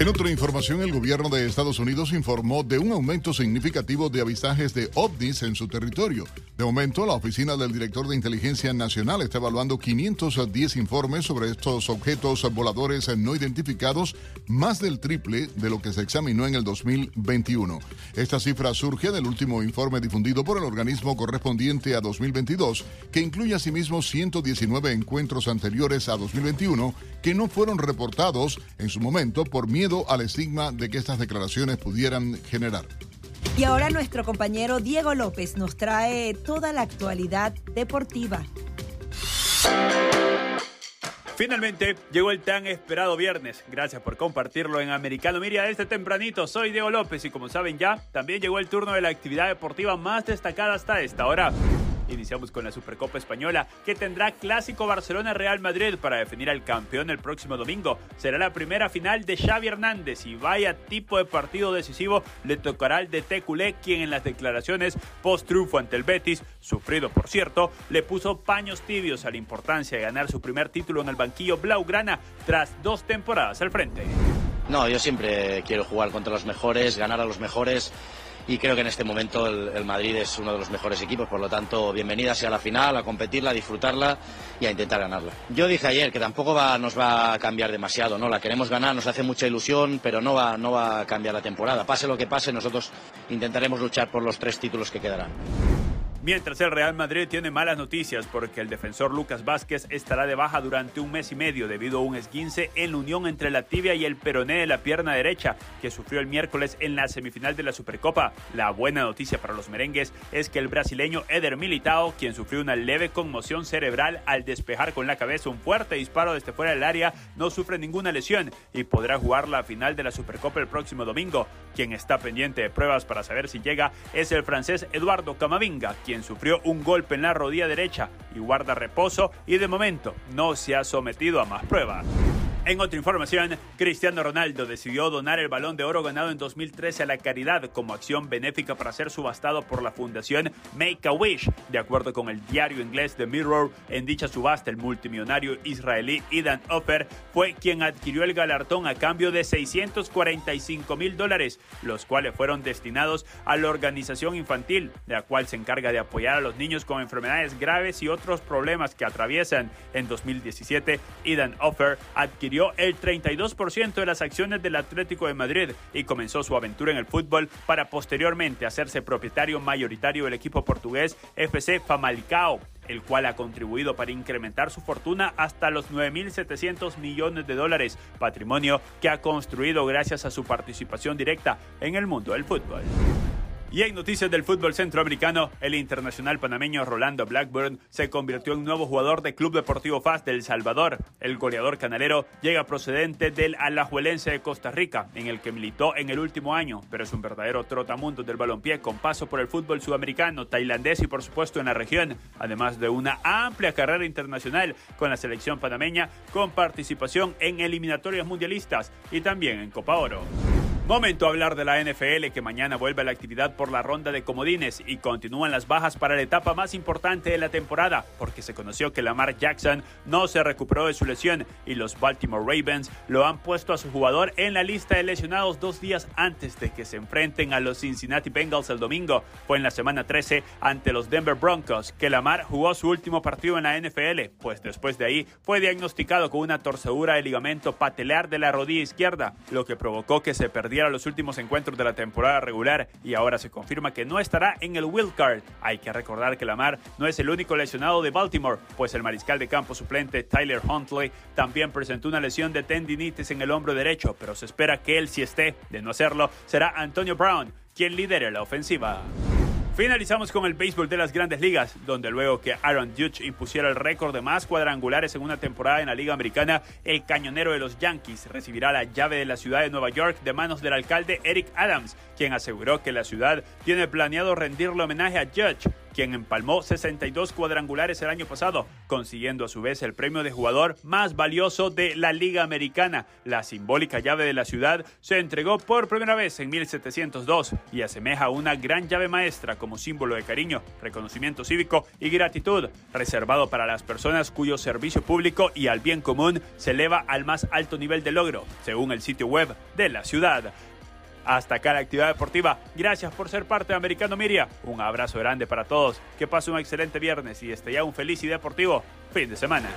En otra información, el gobierno de Estados Unidos informó de un aumento significativo de avisajes de ovnis en su territorio. De momento, la Oficina del Director de Inteligencia Nacional está evaluando 510 informes sobre estos objetos voladores no identificados, más del triple de lo que se examinó en el 2021. Esta cifra surge del último informe difundido por el organismo correspondiente a 2022, que incluye asimismo 119 encuentros anteriores a 2021 que no fueron reportados en su momento por miedo al estigma de que estas declaraciones pudieran generar. Y ahora nuestro compañero Diego López nos trae toda la actualidad deportiva. Finalmente llegó el tan esperado viernes. Gracias por compartirlo en Americano Miria este tempranito. Soy Diego López y como saben ya, también llegó el turno de la actividad deportiva más destacada hasta esta hora. Iniciamos con la Supercopa Española, que tendrá clásico Barcelona-Real Madrid para definir al campeón el próximo domingo. Será la primera final de Xavi Hernández y vaya tipo de partido decisivo le tocará al de Teculé, quien en las declaraciones post-triunfo ante el Betis, sufrido por cierto, le puso paños tibios a la importancia de ganar su primer título en el banquillo Blaugrana tras dos temporadas al frente. No, yo siempre quiero jugar contra los mejores, ganar a los mejores y creo que en este momento el, Madrid es uno de los mejores equipos, por lo tanto, bienvenida sea la final, a competirla, a disfrutarla y a intentar ganarla. Yo dije ayer que tampoco va, nos va a cambiar demasiado, ¿no? La queremos ganar, nos hace mucha ilusión, pero no va, no va a cambiar la temporada. Pase lo que pase, nosotros intentaremos luchar por los tres títulos que quedarán. Mientras el Real Madrid tiene malas noticias porque el defensor Lucas Vázquez estará de baja durante un mes y medio debido a un esguince en la unión entre la tibia y el peroné de la pierna derecha que sufrió el miércoles en la semifinal de la Supercopa. La buena noticia para los merengues es que el brasileño Eder Militao, quien sufrió una leve conmoción cerebral al despejar con la cabeza un fuerte disparo desde fuera del área, no sufre ninguna lesión y podrá jugar la final de la Supercopa el próximo domingo. Quien está pendiente de pruebas para saber si llega es el francés Eduardo Camavinga, quien sufrió un golpe en la rodilla derecha y guarda reposo y de momento no se ha sometido a más pruebas. En otra información, Cristiano Ronaldo decidió donar el balón de oro ganado en 2013 a la caridad como acción benéfica para ser subastado por la fundación Make a Wish. De acuerdo con el diario inglés The Mirror, en dicha subasta el multimillonario israelí Idan Ofer fue quien adquirió el galardón a cambio de 645 mil dólares, los cuales fueron destinados a la organización infantil, la cual se encarga de apoyar a los niños con enfermedades graves y otros problemas que atraviesan. En 2017, Idan Offer el 32% de las acciones del Atlético de Madrid y comenzó su aventura en el fútbol para posteriormente hacerse propietario mayoritario del equipo portugués FC Famalicao el cual ha contribuido para incrementar su fortuna hasta los 9.700 millones de dólares, patrimonio que ha construido gracias a su participación directa en el mundo del fútbol. Y en noticias del fútbol centroamericano, el internacional panameño Rolando Blackburn se convirtió en nuevo jugador del Club Deportivo FAS del Salvador. El goleador canalero llega procedente del Alajuelense de Costa Rica, en el que militó en el último año, pero es un verdadero trotamundo del balompié con paso por el fútbol sudamericano, tailandés y por supuesto en la región, además de una amplia carrera internacional con la selección panameña con participación en eliminatorias mundialistas y también en Copa Oro. Momento a hablar de la NFL que mañana vuelve a la actividad por la ronda de comodines y continúan las bajas para la etapa más importante de la temporada porque se conoció que Lamar Jackson no se recuperó de su lesión y los Baltimore Ravens lo han puesto a su jugador en la lista de lesionados dos días antes de que se enfrenten a los Cincinnati Bengals el domingo. Fue en la semana 13 ante los Denver Broncos que Lamar jugó su último partido en la NFL, pues después de ahí fue diagnosticado con una torcedura de ligamento patelar de la rodilla izquierda, lo que provocó que se perdiera a los últimos encuentros de la temporada regular y ahora se confirma que no estará en el wild card. Hay que recordar que Lamar no es el único lesionado de Baltimore, pues el mariscal de campo suplente Tyler Huntley también presentó una lesión de tendinitis en el hombro derecho, pero se espera que él si esté, de no hacerlo, será Antonio Brown, quien lidere la ofensiva. Finalizamos con el béisbol de las grandes ligas, donde luego que Aaron Judge impusiera el récord de más cuadrangulares en una temporada en la Liga Americana, el cañonero de los Yankees recibirá la llave de la ciudad de Nueva York de manos del alcalde Eric Adams, quien aseguró que la ciudad tiene planeado rendirle homenaje a Judge quien empalmó 62 cuadrangulares el año pasado, consiguiendo a su vez el premio de jugador más valioso de la Liga Americana. La simbólica llave de la ciudad se entregó por primera vez en 1702 y asemeja una gran llave maestra como símbolo de cariño, reconocimiento cívico y gratitud, reservado para las personas cuyo servicio público y al bien común se eleva al más alto nivel de logro, según el sitio web de la ciudad. Hasta acá la actividad deportiva. Gracias por ser parte de Americano Miria. Un abrazo grande para todos. Que pasen un excelente viernes y esté ya un feliz y deportivo fin de semana.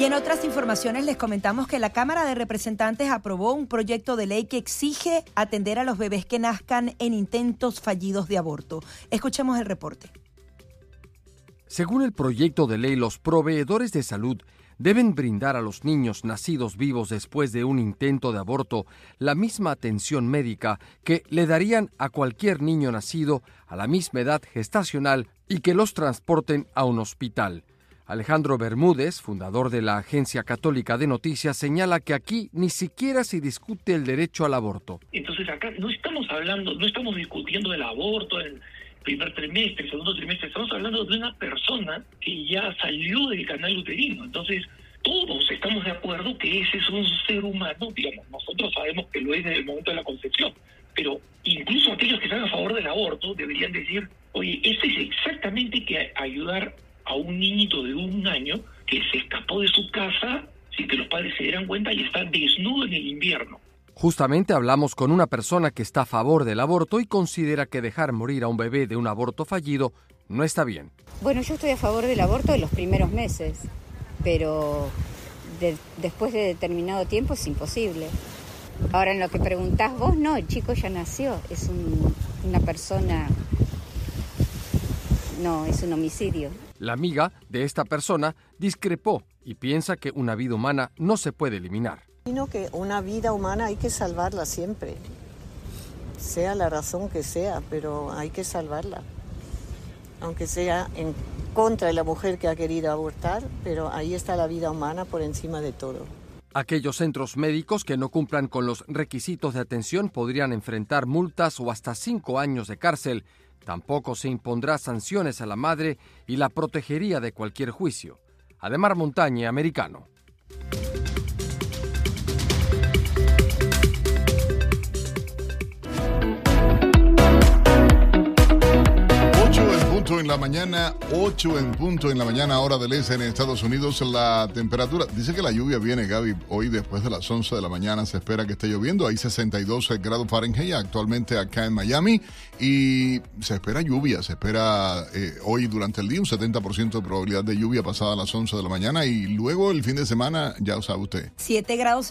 Y en otras informaciones les comentamos que la Cámara de Representantes aprobó un proyecto de ley que exige atender a los bebés que nazcan en intentos fallidos de aborto. Escuchemos el reporte. Según el proyecto de ley, los proveedores de salud deben brindar a los niños nacidos vivos después de un intento de aborto la misma atención médica que le darían a cualquier niño nacido a la misma edad gestacional y que los transporten a un hospital. Alejandro Bermúdez, fundador de la Agencia Católica de Noticias, señala que aquí ni siquiera se discute el derecho al aborto. Entonces acá no estamos hablando, no estamos discutiendo el aborto primer trimestre, segundo trimestre, estamos hablando de una persona que ya salió del canal uterino. Entonces, todos estamos de acuerdo que ese es un ser humano, digamos, nosotros sabemos que lo es desde el momento de la concepción, pero incluso aquellos que están a favor del aborto deberían decir, oye, este es exactamente que ayudar a un niñito de un año que se escapó de su casa sin que los padres se dieran cuenta y está desnudo en el invierno. Justamente hablamos con una persona que está a favor del aborto y considera que dejar morir a un bebé de un aborto fallido no está bien. Bueno, yo estoy a favor del aborto de los primeros meses, pero después de determinado tiempo es imposible. Ahora, en lo que preguntás vos, no, el chico ya nació, es una persona, no, es un homicidio. La amiga de esta persona discrepó y piensa que una vida humana no se puede eliminar que una vida humana hay que salvarla siempre, sea la razón que sea, pero hay que salvarla. Aunque sea en contra de la mujer que ha querido abortar, pero ahí está la vida humana por encima de todo. Aquellos centros médicos que no cumplan con los requisitos de atención podrían enfrentar multas o hasta cinco años de cárcel. Tampoco se impondrá sanciones a la madre y la protegería de cualquier juicio. Ademar Montaña, americano. En la mañana, 8 en punto en la mañana, hora del este en Estados Unidos. La temperatura, dice que la lluvia viene, Gaby, hoy después de las 11 de la mañana se espera que esté lloviendo. Hay 62 grados Fahrenheit actualmente acá en Miami y se espera lluvia, se espera eh, hoy durante el día un 70% de probabilidad de lluvia pasada a las 11 de la mañana y luego el fin de semana, ya lo sabe usted. 7 grados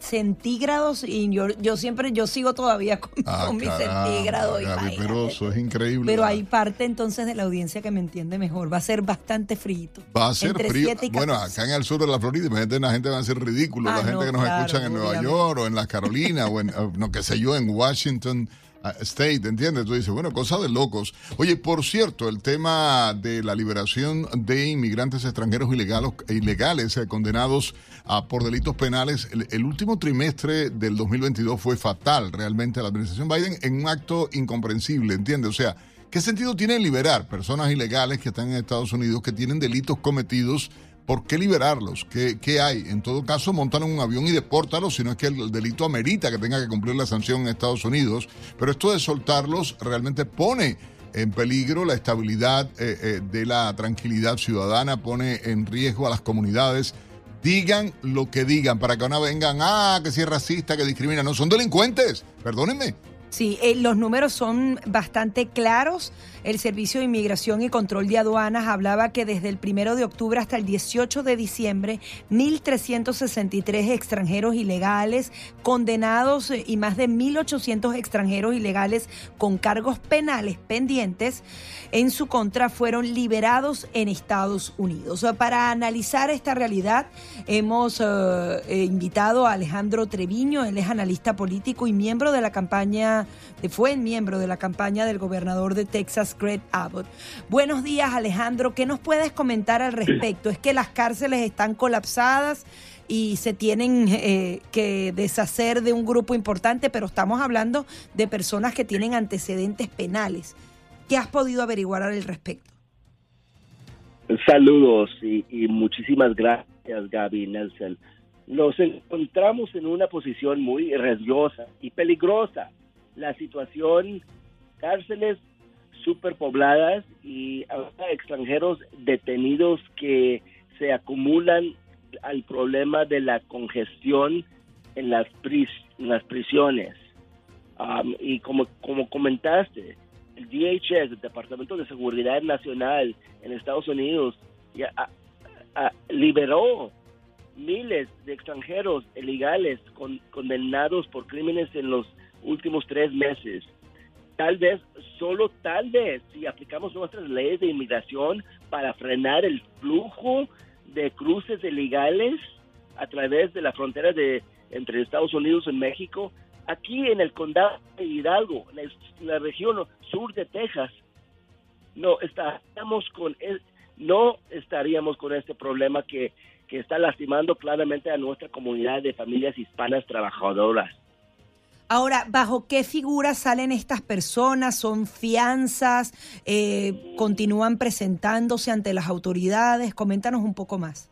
centígrados y yo, yo siempre, yo sigo todavía con, ah, mis centígrados. Gaby, pero eso es increíble. Pero hay parte entonces de la audiencia que me entiende mejor. Va a ser bastante frío. Va a ser frío. Bueno, acá en el sur de la Florida, imagínate, la gente va a ser ridículo. la ah, gente que nos escucha en Nueva York o en las Carolinas o en, no que sé yo, en Washington. Ah, State, ¿entiendes? Tú dices, bueno, cosa de locos. Oye, por cierto, el tema de la liberación de inmigrantes extranjeros ilegales, ilegales eh, condenados a, por delitos penales, el, el, último trimestre del 2022 fue fatal realmente a la administración Biden en un acto incomprensible, ¿entiendes? O sea, ¿Qué sentido tiene liberar personas ilegales que están en Estados Unidos, que tienen delitos cometidos ¿Por qué liberarlos? ¿Qué, ¿Qué, hay? En todo caso, montan un avión y depórtalos, si no es que el delito amerita que tenga que cumplir la sanción en Estados Unidos. Pero esto de soltarlos realmente pone en peligro la estabilidad eh, eh, de la tranquilidad ciudadana, pone en riesgo a las comunidades. Digan lo que digan para que no vengan, ah, que si es racista, que discrimina. No, son delincuentes, perdónenme. Sí, eh, los números son bastante claros. El Servicio de Inmigración y Control de Aduanas hablaba que desde el primero de octubre hasta el 18 de diciembre, 1.363 extranjeros ilegales condenados eh, y más de 1.800 extranjeros ilegales con cargos penales pendientes en su contra fueron liberados en Estados Unidos. Para analizar esta realidad, hemos eh, invitado a Alejandro Treviño, él es analista político y miembro de la campaña, fue miembro de la campaña del gobernador de Texas, Greg Abbott. Buenos días, Alejandro. ¿Qué nos puedes comentar al respecto? ¿Es que las cárceles están colapsadas? y se tienen eh, que deshacer de un grupo importante, pero estamos hablando de personas que tienen antecedentes penales. ¿Qué has podido averiguar al respecto? Saludos y, muchísimas gracias, Gaby Nelson. Nos encontramos en una posición muy riesgosa y peligrosa. La situación, cárceles superpobladas y extranjeros detenidos que se acumulan al problema de la congestión en las, las prisiones. Y como, como comentaste, el DHS, el Departamento de Seguridad Nacional en Estados Unidos, ya, liberó miles de extranjeros ilegales condenados por crímenes en los últimos tres meses. Tal vez, solo tal vez, si aplicamos nuestras leyes de inmigración para frenar el flujo de cruces ilegales a través de la frontera de entre Estados Unidos y México, aquí en el condado de Hidalgo, en la región sur de Texas, no estaríamos con no estaríamos con este problema que, que está lastimando claramente a nuestra comunidad de familias hispanas trabajadoras. Ahora, ¿bajo qué figuras salen estas personas? ¿Son fianzas? Eh, ¿Continúan presentándose ante las autoridades? Coméntanos un poco más.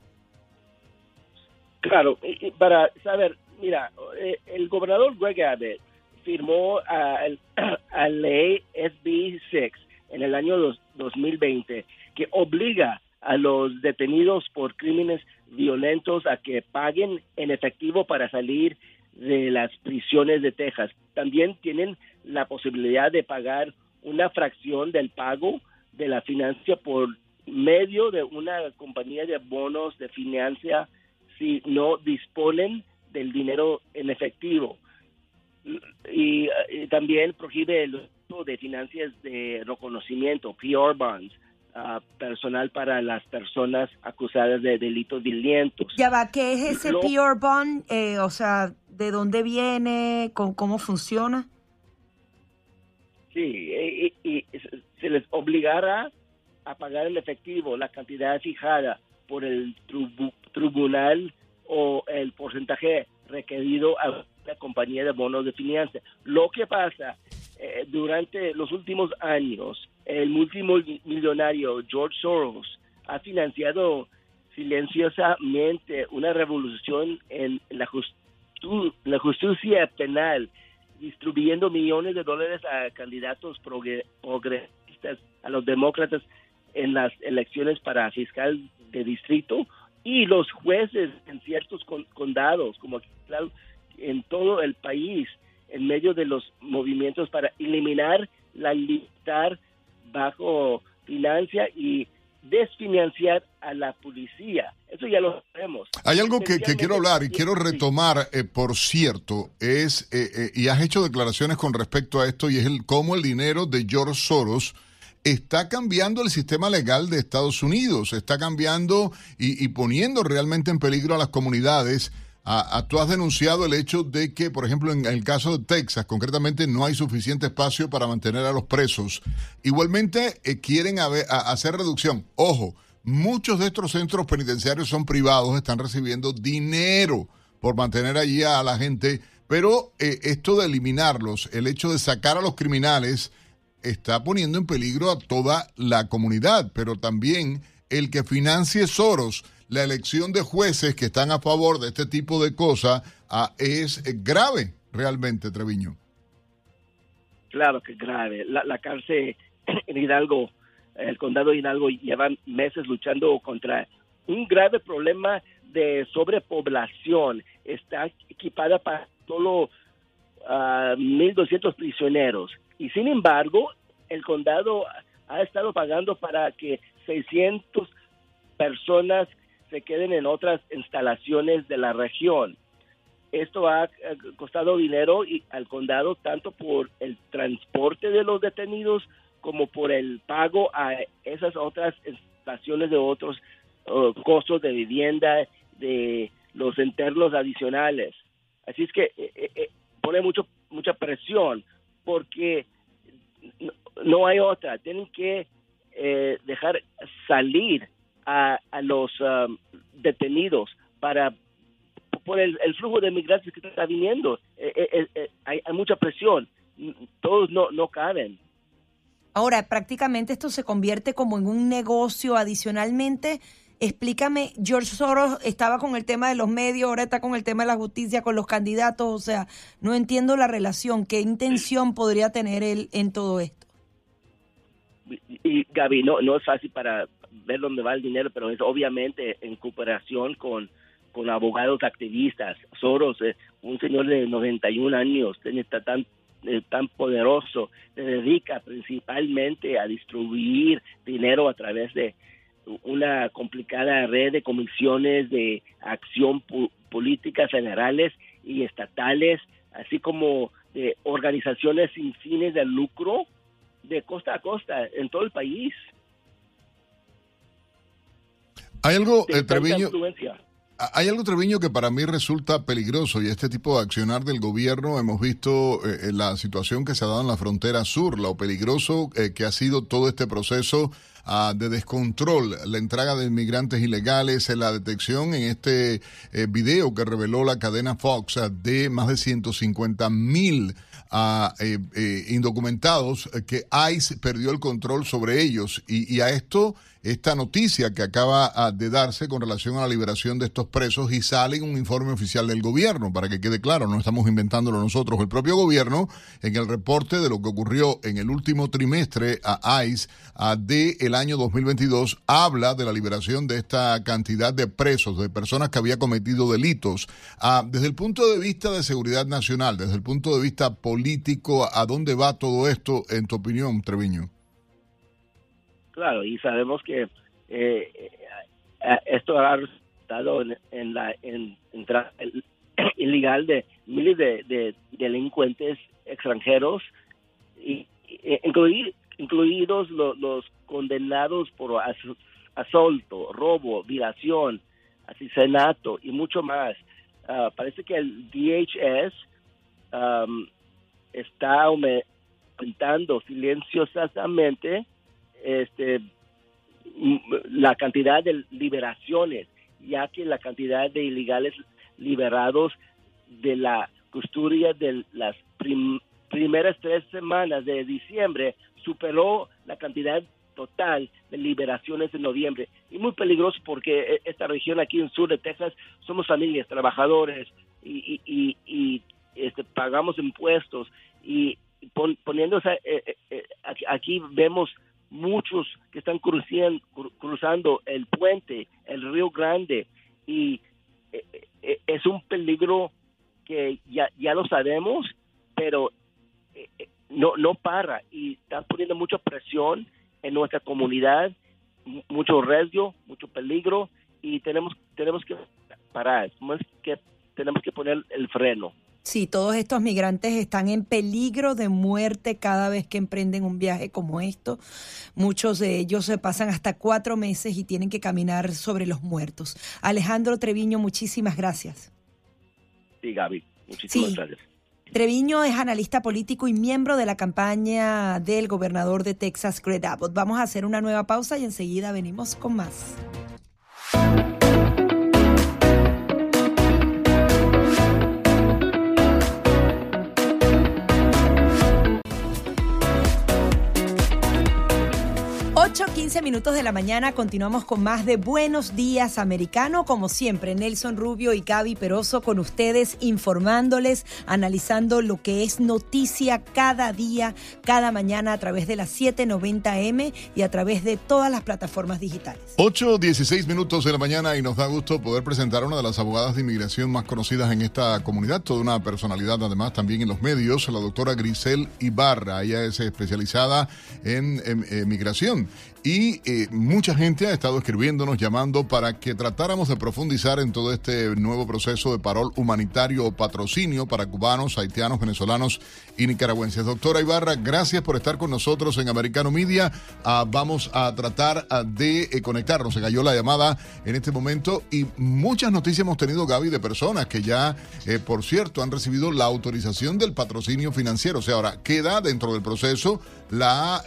Claro, para saber, mira, eh, el gobernador Greg Abbott firmó a, ley SB 6 en el año 2020 que obliga a los detenidos por crímenes violentos a que paguen en efectivo para salir de las prisiones de Texas. También tienen la posibilidad de pagar una fracción del pago de la financia por medio de una compañía de bonos de financia si no disponen del dinero en efectivo. Y, también prohíbe el uso de financias de reconocimiento, PR bonds, uh, personal para las personas acusadas de delitos violentos. Ya va, ¿qué es ese PR bond? Eh, o sea, ¿de dónde viene? ¿Con, ¿Cómo funciona? Sí, y, se les obligará a pagar el efectivo, la cantidad fijada por el tribunal o el porcentaje requerido a la compañía de bonos de financia. Lo que pasa eh, durante los últimos años, el multimillonario George Soros ha financiado silenciosamente una revolución en la, la justicia penal, distribuyendo millones de dólares a candidatos progresistas, a los demócratas en las elecciones para fiscal de distrito y los jueces en ciertos condados, como aquí, en todo el país, en medio de los movimientos para eliminar la libertad bajo financia y desfinanciar a la policía. Eso ya lo sabemos. Hay algo que, quiero hablar y quiero retomar, eh, por cierto, es, eh, eh, y has hecho declaraciones con respecto a esto, y es el cómo el dinero de George Soros está cambiando el sistema legal de Estados Unidos, está cambiando y, poniendo realmente en peligro a las comunidades. A, tú has denunciado el hecho de que, por ejemplo, en el caso de Texas, concretamente, no hay suficiente espacio para mantener a los presos. Igualmente, eh, quieren hacer reducción. Ojo, muchos de estos centros penitenciarios son privados, están recibiendo dinero por mantener allí a la gente, pero eh, esto de eliminarlos, el hecho de sacar a los criminales, está poniendo en peligro a toda la comunidad, pero también el que financie Soros la elección de jueces que están a favor de este tipo de cosas ah, es grave realmente, Treviño. Claro que es grave. La, cárcel en Hidalgo, el condado de Hidalgo, lleva meses luchando contra un grave problema de sobrepoblación. Está equipada para solo uh, ah, 1.200 prisioneros. Y sin embargo, el condado ha estado pagando para que 600 personas se queden en otras instalaciones de la región. Esto ha costado dinero y, al condado tanto por el transporte de los detenidos como por el pago a esas otras estaciones de otros uh, costos de vivienda, de los internos adicionales. Así es que eh, eh, eh, pone mucho mucha presión porque no, hay otra. Tienen que dejar salir a, a los um, detenidos para por el, flujo de migrantes que está viniendo. hay, hay, mucha presión. Todos no, no caben. Ahora, prácticamente esto se convierte como en un negocio adicionalmente. Explícame, George Soros estaba con el tema de los medios, ahora está con el tema de la justicia, con los candidatos, o sea, no entiendo la relación. ¿Qué intención podría tener él en todo esto? Y Gaby, no, no es fácil para ver dónde va el dinero, pero es obviamente en cooperación con, con abogados activistas. Soros, eh, un señor de 91 años, tiene tan eh, tan poderoso se dedica principalmente a distribuir dinero a través de una complicada red de comisiones de acción políticas federales y estatales, así como de organizaciones sin fines de lucro de costa a costa en todo el país. Hay algo, eh, Treviño, hay algo, Treviño, que para mí resulta peligroso y este tipo de accionar del gobierno, hemos visto eh, la situación que se ha dado en la frontera sur, lo peligroso eh, que ha sido todo este proceso ah, de descontrol, la entrega de inmigrantes ilegales, eh, la detección en este video que reveló la cadena Fox ah, de más de 150 mil ah, indocumentados que ICE perdió el control sobre ellos. Y, a esto esta noticia que acaba ah, de darse con relación a la liberación de estos presos y sale en un informe oficial del gobierno, para que quede claro, no estamos inventándolo nosotros, el propio gobierno, en el reporte de lo que ocurrió en el último trimestre a ICE del el año 2022, habla de la liberación de esta cantidad de presos, de personas que había cometido delitos. Ah, desde el punto de vista de seguridad nacional, desde el punto de vista político, ¿a dónde va todo esto, en tu opinión, Treviño? claro, y sabemos que eh, eh, esto ha resultado en, la entrada ilegal de miles de, delincuentes extranjeros, y, incluidos los, condenados por asalto, robo, violación, asesinato y mucho más. Ah, parece que el DHS está aumentando silenciosamente este, la cantidad de liberaciones, ya que la cantidad de ilegales liberados de la custodia de las primeras tres semanas de diciembre superó la cantidad total de liberaciones de noviembre. Y muy peligroso porque e, esta región aquí en el sur de Texas somos familias, trabajadores y, y, este, pagamos impuestos. Y poniéndose eh, eh, aquí vemos muchos que están cruzando, cruzando el puente, el Río Grande, y eh, eh, es un peligro que ya, ya lo sabemos, pero eh, no, no para. Y está poniendo mucha presión en nuestra comunidad, mucho riesgo, mucho peligro, y tenemos, tenemos que parar, que, tenemos que poner el freno. Sí, todos estos migrantes están en peligro de muerte cada vez que emprenden un viaje como esto. Muchos de ellos se pasan hasta cuatro meses y tienen que caminar sobre los muertos. Alejandro Treviño, muchísimas gracias. Sí, Gaby, muchísimas gracias. Treviño es analista político y miembro de la campaña del gobernador de Texas, Greg Abbott. Vamos a hacer una nueva pausa y enseguida venimos con más. 15 minutos de la mañana continuamos con más de Buenos Días Americano. Como siempre, Nelson Rubio y Gaby Peroso con ustedes informándoles, analizando lo que es noticia cada día, cada mañana a través de las 790M y a través de todas las plataformas digitales. 8, 16 minutos de la mañana y nos da gusto poder presentar a una de las abogadas de inmigración más conocidas en esta comunidad, toda una personalidad además también en los medios, la doctora Grisel Ibarra. Ella es especializada en, en, en migración y eh, mucha gente ha estado escribiéndonos, llamando para que tratáramos de profundizar en todo este nuevo proceso de parol humanitario o patrocinio para cubanos, haitianos, venezolanos y nicaragüenses. Doctora Ibarra, gracias por estar con nosotros en Americano Media. Ah, vamos a tratar ah, de eh, conectarnos. Se cayó la llamada en este momento y muchas noticias hemos tenido, Gaby, de personas que ya, eh, por cierto, han recibido la autorización del patrocinio financiero. O sea, ahora queda dentro del proceso la,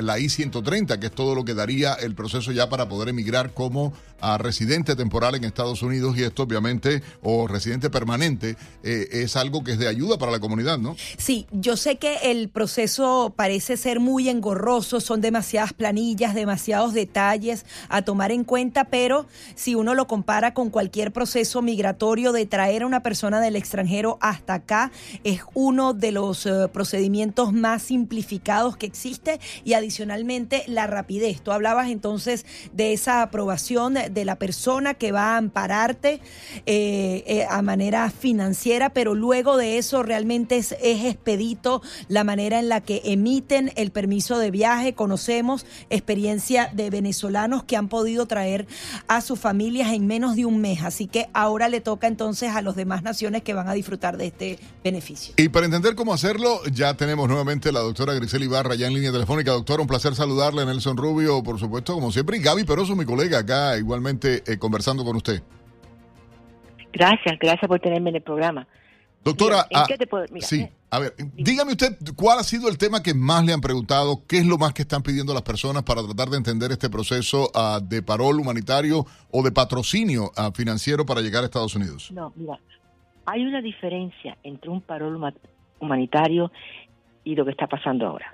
la I-130, que es todo lo que daría el proceso ya para poder emigrar como a residente temporal en Estados Unidos y esto obviamente, o residente permanente, eh, es algo que es de ayuda para la comunidad, ¿no? Sí, yo sé que el proceso parece ser muy engorroso, son demasiadas planillas, demasiados detalles a tomar en cuenta, pero si uno lo compara con cualquier proceso migratorio de traer a una persona del extranjero hasta acá, es uno de los uh, procedimientos más simplificados que existe y adicionalmente la rapidez. Tú hablabas entonces de esa aprobación de la persona que va a ampararte eh, eh, a manera financiera, pero luego de eso realmente es, es, expedito la manera en la que emiten el permiso de viaje. Conocemos experiencia de venezolanos que han podido traer a sus familias en menos de un mes, así que ahora le toca entonces a las demás naciones que van a disfrutar de este beneficio. Y para entender cómo hacerlo, ya tenemos nuevamente la doctora Grisel Ibarra ya en línea telefónica. Doctora, un placer saludarle, Nelson Rubio, por supuesto, como siempre, y Gaby Peroso, mi colega acá, igual igualmente eh, conversando con usted. Gracias, gracias por tenerme en el programa. Doctora, Mira, ah, ¿en qué te puedo- mira, sí, eh, a ver, dígame usted cuál ha sido el tema que más le han preguntado, qué es lo más que están pidiendo las personas para tratar de entender este proceso ah, de parol humanitario o de patrocinio ah, financiero para llegar a Estados Unidos. No, mira, hay una diferencia entre un parol huma- humanitario y lo que está pasando ahora.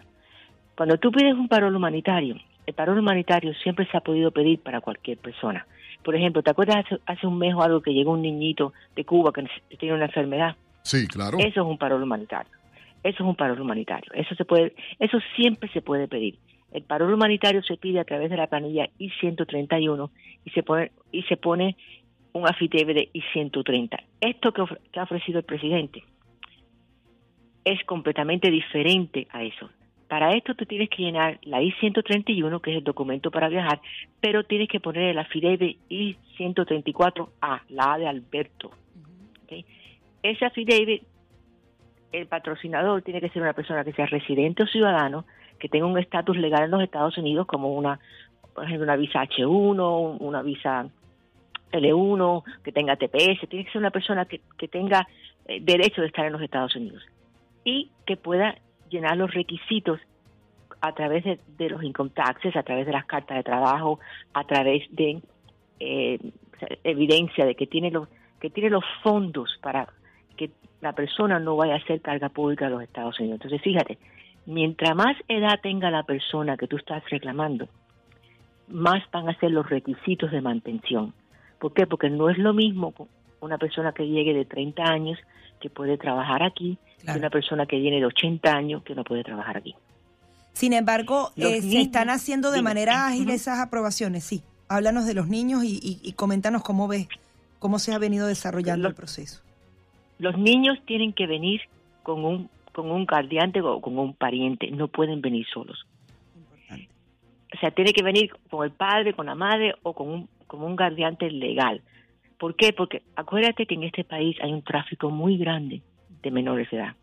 Cuando tú pides un parol humanitario, el parol humanitario siempre se ha podido pedir para cualquier persona. Por ejemplo, ¿te acuerdas hace, hace un mes o algo que llegó un niñito de Cuba que tiene una enfermedad? Sí, claro. Eso es un parol humanitario. Eso es un parol humanitario. Eso se puede, eso siempre se puede pedir. El parol humanitario se pide a través de la planilla I-131 y se pone y se pone un affidavit de I-130. Esto que, ofre- que ha ofrecido el presidente es completamente diferente a eso. Para esto tú tienes que llenar la I-131, que es el documento para viajar, pero tienes que poner el affidavit I-134A, la A de Alberto. ¿ok? Ese affidavit, el patrocinador tiene que ser una persona que sea residente o ciudadano, que tenga un estatus legal en los Estados Unidos, como una, por ejemplo, una visa H1, una visa L1, que tenga TPS, tiene que ser una persona que, que tenga eh, derecho de estar en los Estados Unidos y que pueda llenar los requisitos a través de, los income taxes, a través de las cartas de trabajo, a través de eh, evidencia de que tiene los que tiene los fondos para que la persona no vaya a ser carga pública de los Estados Unidos. Entonces, fíjate, mientras más edad tenga la persona que tú estás reclamando, más van a ser los requisitos de mantención. ¿Por qué? Porque no es lo mismo una persona que llegue de 30 años que puede trabajar aquí que una persona que viene de 80 años que no puede trabajar aquí. Sin embargo, eh, se están haciendo de manera ágil esas aprobaciones, sí. Háblanos de los niños y, y- y coméntanos cómo ves, cómo se ha venido desarrollando el proceso. Los niños tienen que venir con un con un guardiante o con un pariente, no pueden venir solos. O sea, tiene que venir con el padre, con la madre o con un, con un guardiante legal. ¿Por qué? Porque acuérdate que en este país hay un tráfico muy grande de menores de edad.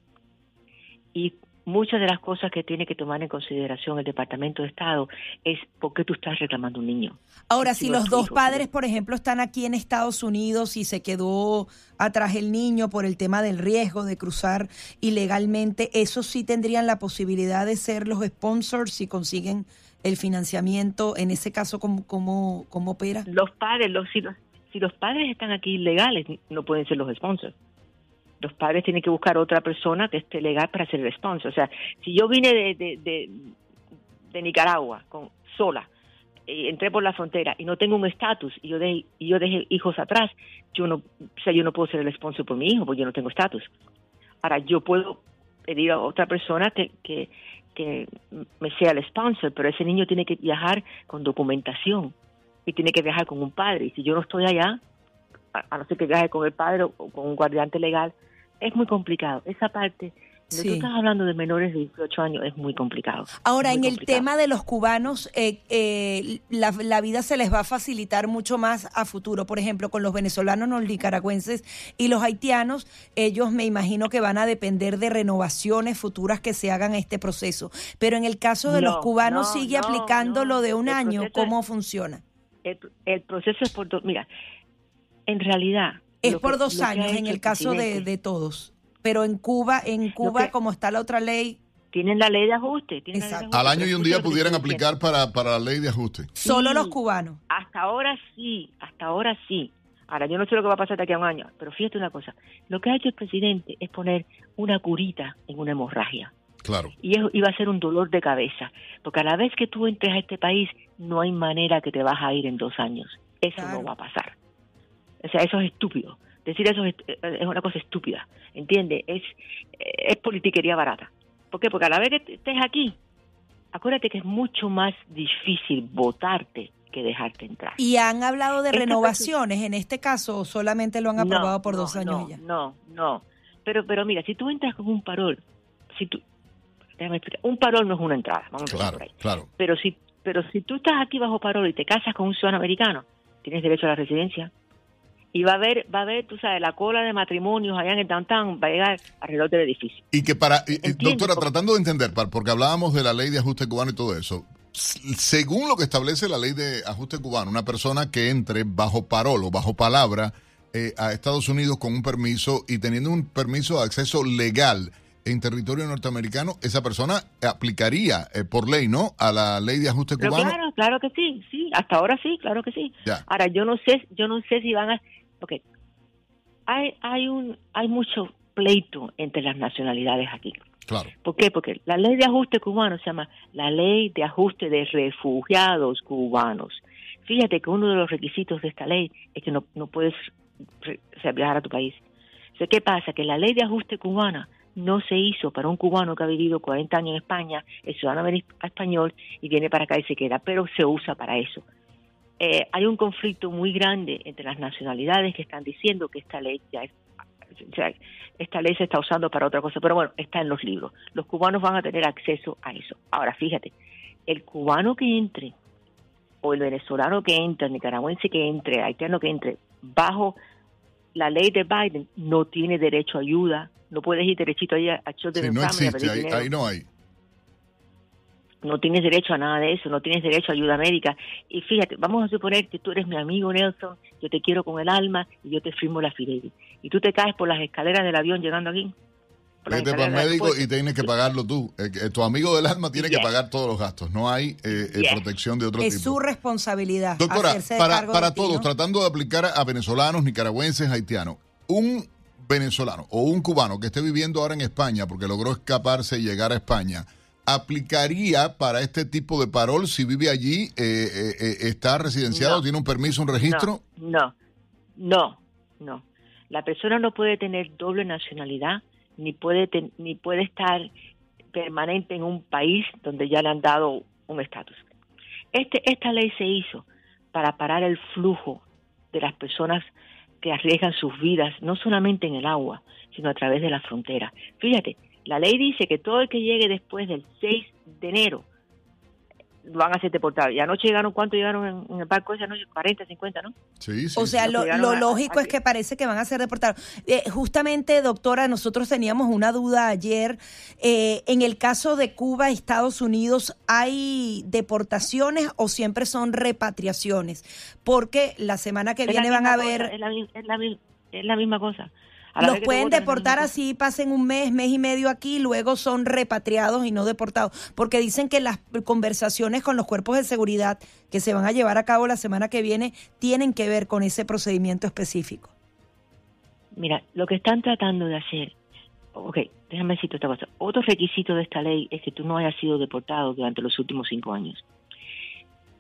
Y muchas de las cosas que tiene que tomar en consideración el Departamento de Estado es por qué tú estás reclamando un niño. Ahora, Si los dos hijo, padres, por ejemplo, están aquí en Estados Unidos y se quedó atrás el niño por el tema del riesgo de cruzar ilegalmente, esos sí tendrían la posibilidad de ser los sponsors si consiguen el financiamiento. En ese caso, ¿cómo, cómo, cómo opera? Los padres, los, si, los, si los padres están aquí ilegales, no pueden ser los sponsors. Los padres tienen que buscar otra persona que esté legal para ser el sponsor. O sea, si yo vine de, de, de, de Nicaragua, con sola, y entré por la frontera y no tengo un estatus y yo dejé, y yo dejé hijos atrás, yo no, o sea, yo no puedo ser el sponsor por mi hijo porque yo no tengo estatus. Ahora, yo puedo pedir a otra persona que, que, me sea el sponsor, pero ese niño tiene que viajar con documentación y tiene que viajar con un padre. Y si yo no estoy allá, a, a no ser que viaje con el padre o con un guardiante legal, es muy complicado. Esa parte, Sí. tú estás hablando de menores de 18 años, es muy complicado. Ahora, Muy en el tema de los cubanos, eh, eh, la, la vida se les va a facilitar mucho más a futuro. Por ejemplo, con los venezolanos, los nicaragüenses y los haitianos, ellos me imagino que van a depender de renovaciones futuras que se hagan a este proceso. Pero en el caso de los No, cubanos, no, ¿sigue no, aplicando lo de un El año? ¿Cómo funciona? El, el proceso es por dos. Mira, en realidad. Es por que- dos años en el caso de, de todos. Pero en Cuba, en Cuba, que- como está la otra ley, Tienen la ley de ajuste. Tienen la ley de ajuste, Al año y un día pudieran aplicar para, para la ley de ajuste. solo Sí. los cubanos. Hasta ahora sí, hasta ahora sí. Ahora, yo no sé lo que va a pasar de aquí a un año, pero fíjate una cosa. Lo que ha hecho el presidente es poner una curita en una hemorragia. Claro. Y eso iba a ser un dolor de cabeza. Porque a la vez que tú entres a este país, no hay manera que te vas a ir en dos años. Eso no va a pasar. O sea, eso es estúpido. Decir eso es, es una cosa estúpida. ¿Entiendes? Es, es politiquería barata. ¿Por qué? Porque a la vez que estés aquí, acuérdate que es mucho más difícil votarte que dejarte entrar. Y han hablado de renovaciones en este caso o solamente lo han No, aprobado por no, dos años no, ya. No, no. Pero, pero mira, si tú entras con un parol, si tú, déjame explicar, un parol no es una entrada, vamos a empezar por ahí. Claro. Pero si, pero si tú estás aquí bajo parol y te casas con un ciudadano americano, tienes derecho a la residencia. Y va a haber, va a haber, tú sabes, la cola de matrimonios allá en el downtown va a llegar alrededor del edificio. Y que para, y- doctora, tratando de entender, porque hablábamos de la ley de ajuste cubano y todo eso, según lo que establece la ley de ajuste cubano, una persona que entre bajo parol o bajo palabra eh, a Estados Unidos con un permiso y teniendo un permiso de acceso legal en territorio norteamericano, esa persona aplicaría eh, por ley, ¿no? A la ley de ajuste Pero cubano. claro, claro que sí, sí, hasta ahora sí, claro que sí. Ya. Ahora yo no sé, yo no sé si van a, porque hay hay un hay mucho pleito entre las nacionalidades aquí. Claro. ¿Por qué? Porque la ley de ajuste cubano se llama la ley de ajuste de refugiados cubanos. Fíjate que uno de los requisitos de esta ley es que no, no puedes o sea, viajar a tu país. O sea, ¿Qué pasa? Que la ley de ajuste cubana no se hizo para un cubano que ha vivido 40 años en España, es ciudadano español y viene para acá y se queda, pero se usa para eso. Eh, hay un conflicto muy grande entre las nacionalidades que están diciendo que esta ley ya es o sea, esta ley se está usando para otra cosa, pero bueno, está en los libros. Los cubanos van a tener acceso a eso. Ahora, fíjate, el cubano que entre, o el venezolano que entre, el nicaragüense que entre, el haitiano que entre, bajo la ley de Biden, no tiene derecho a ayuda, no puedes ir derechito ahí a, a Sí, no existe, ahí no hay. No tienes derecho a nada de eso, no tienes derecho a ayuda médica. Y fíjate, vamos a suponer que tú eres mi amigo Nelson, yo te quiero con el alma y yo te firmo la fidelidad. Y tú te caes por las escaleras del avión llegando aquí. Vete para el médico y tienes que pagarlo tú. Eh, tu amigo del alma tiene que pagar todos los gastos. No hay eh, eh, Yes. protección de otro Es tipo. su responsabilidad. Doctora, hacerse de para, cargo para de ti, todos, ¿no? tratando de aplicar a venezolanos, nicaragüenses, haitianos, un venezolano o un cubano que esté viviendo ahora en España porque logró escaparse y llegar a España, ¿aplicaría para este tipo de parol si vive allí, eh, eh, eh, está residenciado, No. tiene un permiso, un registro? No, no, no. La persona no puede tener doble nacionalidad ni puede ten- ni puede estar permanente en un país donde ya le han dado un estatus. Este esta ley se hizo para parar el flujo de las personas que arriesgan sus vidas no solamente en el agua, sino a través de la frontera. Fíjate, la ley dice que todo el que llegue después del 6 de enero van a ser deportados. Y anoche llegaron, ¿cuánto llegaron en, en el barco ese anoche? 40, 50, ¿no? Sí, O sea, lo, a- lógico es que parece que van a ser deportados. Eh, justamente, doctora, nosotros teníamos una duda ayer. Eh, en el caso de Cuba Estados Unidos, ¿hay deportaciones o siempre son repatriaciones? Porque la semana que Es la viene van a cosa, es, la, es la misma cosa. A Los pueden deportar así, pasen un mes, mes y medio aquí, luego son repatriados y no deportados, porque dicen que las conversaciones con los cuerpos de seguridad que se van a llevar a cabo la semana que viene tienen que ver con ese procedimiento específico. Mira, lo que están tratando de hacer ok, déjame decirte esta cosa. Otro requisito de esta ley es que tú no hayas sido deportado durante los últimos cinco años.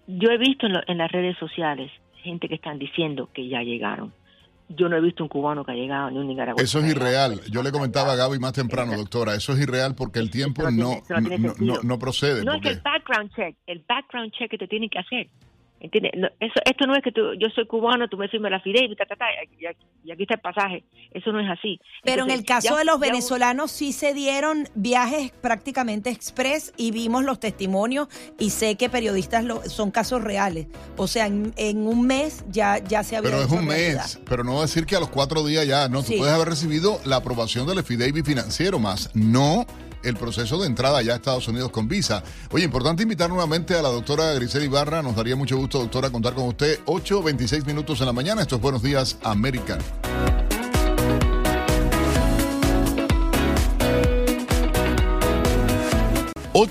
Yo he visto en, lo- en las redes sociales gente que están diciendo que ya llegaron. Yo no he visto un cubano que ha llegado ni un nicaragüense. Eso es irreal. Yo le comentaba a Gaby más temprano, doctora, eso es irreal porque el tiempo no, tiene no, no- no procede. No es que porque- el background check, el background check que te tienen que hacer. ¿Entiendes? No, eso, esto no es que tú, yo soy cubano, tú me firmas la fidei, ta, ta, ta, y, aquí- y aquí está el pasaje. Eso no es así. Pero en el caso ya- de los ya venezolanos sí se dieron viajes prácticamente express y vimos los testimonios y sé que periodistas lo, son casos reales. O sea, en, en un mes ya, ya se había Pero es un realidad. mes, pero no decir que a los cuatro días ya, no, Sí. tú puedes haber recibido la aprobación del FIDEIBI financiero más, no el proceso de entrada ya a Estados Unidos con visa. Oye, importante invitar nuevamente a la doctora Grisel Ibarra, nos daría mucho gusto, doctora, contar con usted. 8, 26 minutos en la mañana, esto es Buenos Días, América.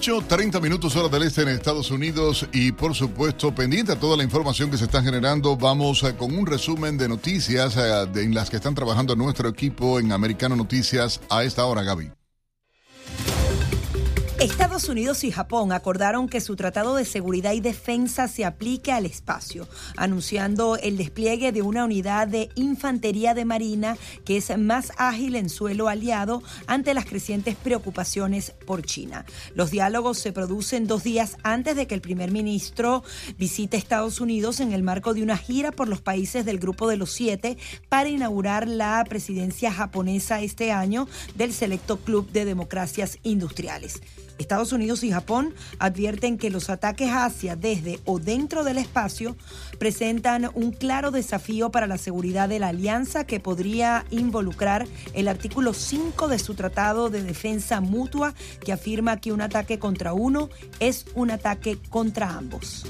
30 minutos hora del este en Estados Unidos y por supuesto pendiente a toda la información que se está generando vamos eh, con un resumen de noticias eh, en las que están trabajando nuestro equipo en Americano Noticias a esta hora Gaby. Estados Unidos y Japón acordaron que su Tratado de Seguridad y Defensa se aplique al espacio, anunciando el despliegue de una unidad de infantería de marina que es más ágil en suelo aliado ante las crecientes preocupaciones por China. Los diálogos se producen dos días antes de que el primer ministro visite Estados Unidos en el marco de una gira por los países del Grupo de los Siete para inaugurar la presidencia japonesa este año del selecto Club de Democracias Industriales. Estados Unidos y Japón advierten que los ataques hacia, desde o dentro del espacio presentan un claro desafío para la seguridad de la alianza que podría involucrar el artículo 5 de su Tratado de Defensa Mutua que afirma que un ataque contra uno es un ataque contra ambos.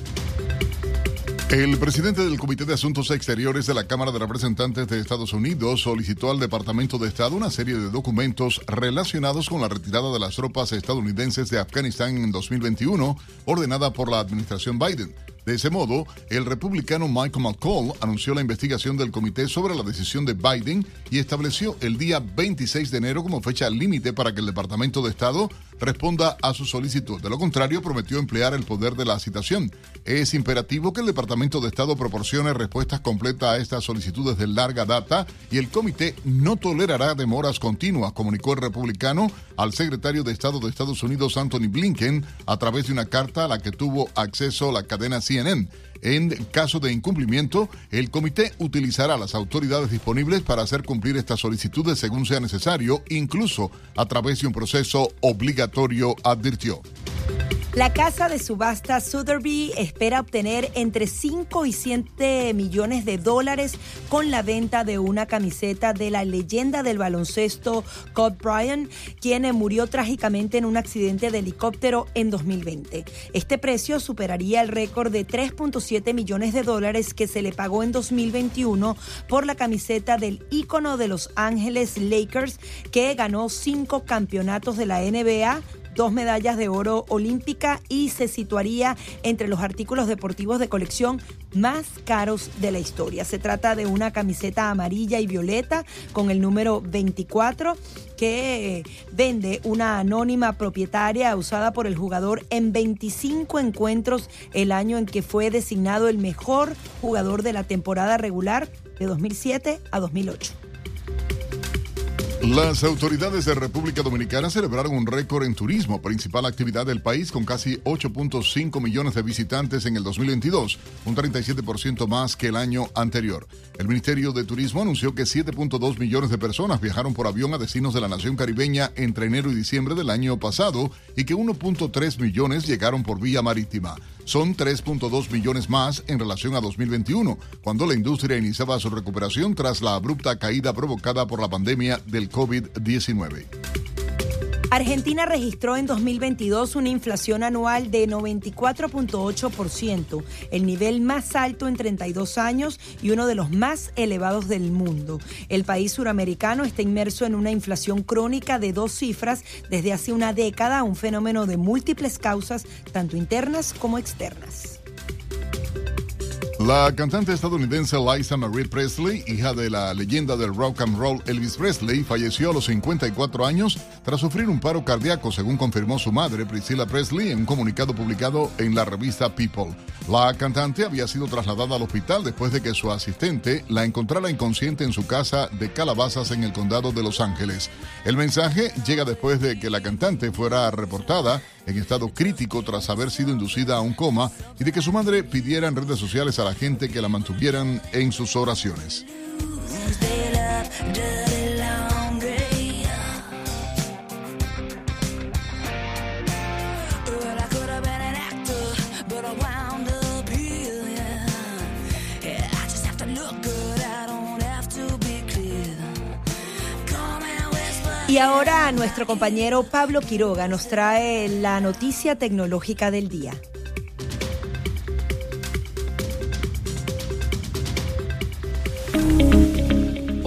El presidente del Comité de Asuntos Exteriores de la Cámara de Representantes de Estados Unidos solicitó al Departamento de Estado una serie de documentos relacionados con la retirada de las tropas estadounidenses de Afganistán en 2021, ordenada por la administración Biden. De ese modo, el republicano Michael McCall anunció la investigación del comité sobre la decisión de Biden y estableció el día 26 de enero como fecha límite para que el Departamento de Estado responda a su solicitud. De lo contrario, prometió emplear el poder de la citación. Es imperativo que el Departamento de Estado proporcione respuestas completas a estas solicitudes de larga data y el comité no tolerará demoras continuas, comunicó el republicano al secretario de Estado de Estados Unidos, Anthony Blinken, a través de una carta a la que tuvo acceso la cadena CNN. En caso de incumplimiento, el comité utilizará las autoridades disponibles para hacer cumplir estas solicitudes según sea necesario, incluso a través de un proceso obligatorio, advirtió. La casa de subasta Sotheby's espera obtener entre 5 y 7 millones de dólares con la venta de una camiseta de la leyenda del baloncesto Kobe Bryant, quien murió trágicamente en un accidente de helicóptero en 2020. Este precio superaría el récord de 3.7 millones de dólares que se le pagó en 2021 por la camiseta del ícono de Los Ángeles Lakers, que ganó cinco campeonatos de la NBA dos medallas de oro olímpica y se situaría entre los artículos deportivos de colección más caros de la historia. Se trata de una camiseta amarilla y violeta con el número 24 que vende una anónima propietaria usada por el jugador en 25 encuentros el año en que fue designado el mejor jugador de la temporada regular de 2007 a 2008. Las autoridades de República Dominicana celebraron un récord en turismo, principal actividad del país, con casi 8.5 millones de visitantes en el 2022, un 37% más que el año anterior. El Ministerio de Turismo anunció que 7.2 millones de personas viajaron por avión a destinos de la nación caribeña entre enero y diciembre del año pasado y que 1.3 millones llegaron por vía marítima. Son 3.2 millones más en relación a 2021, cuando la industria iniciaba su recuperación tras la abrupta caída provocada por la pandemia del COVID-19. Argentina registró en 2022 una inflación anual de 94.8%, el nivel más alto en 32 años y uno de los más elevados del mundo. El país suramericano está inmerso en una inflación crónica de dos cifras desde hace una década, un fenómeno de múltiples causas, tanto internas como externas. La cantante estadounidense Liza Marie Presley, hija de la leyenda del rock and roll Elvis Presley, falleció a los 54 años tras sufrir un paro cardíaco, según confirmó su madre Priscilla Presley en un comunicado publicado en la revista People. La cantante había sido trasladada al hospital después de que su asistente la encontrara inconsciente en su casa de Calabazas en el condado de Los Ángeles. El mensaje llega después de que la cantante fuera reportada en estado crítico tras haber sido inducida a un coma y de que su madre pidiera en redes sociales a la gente que la mantuvieran en sus oraciones. Y ahora nuestro compañero Pablo Quiroga nos trae la noticia tecnológica del día. Bye.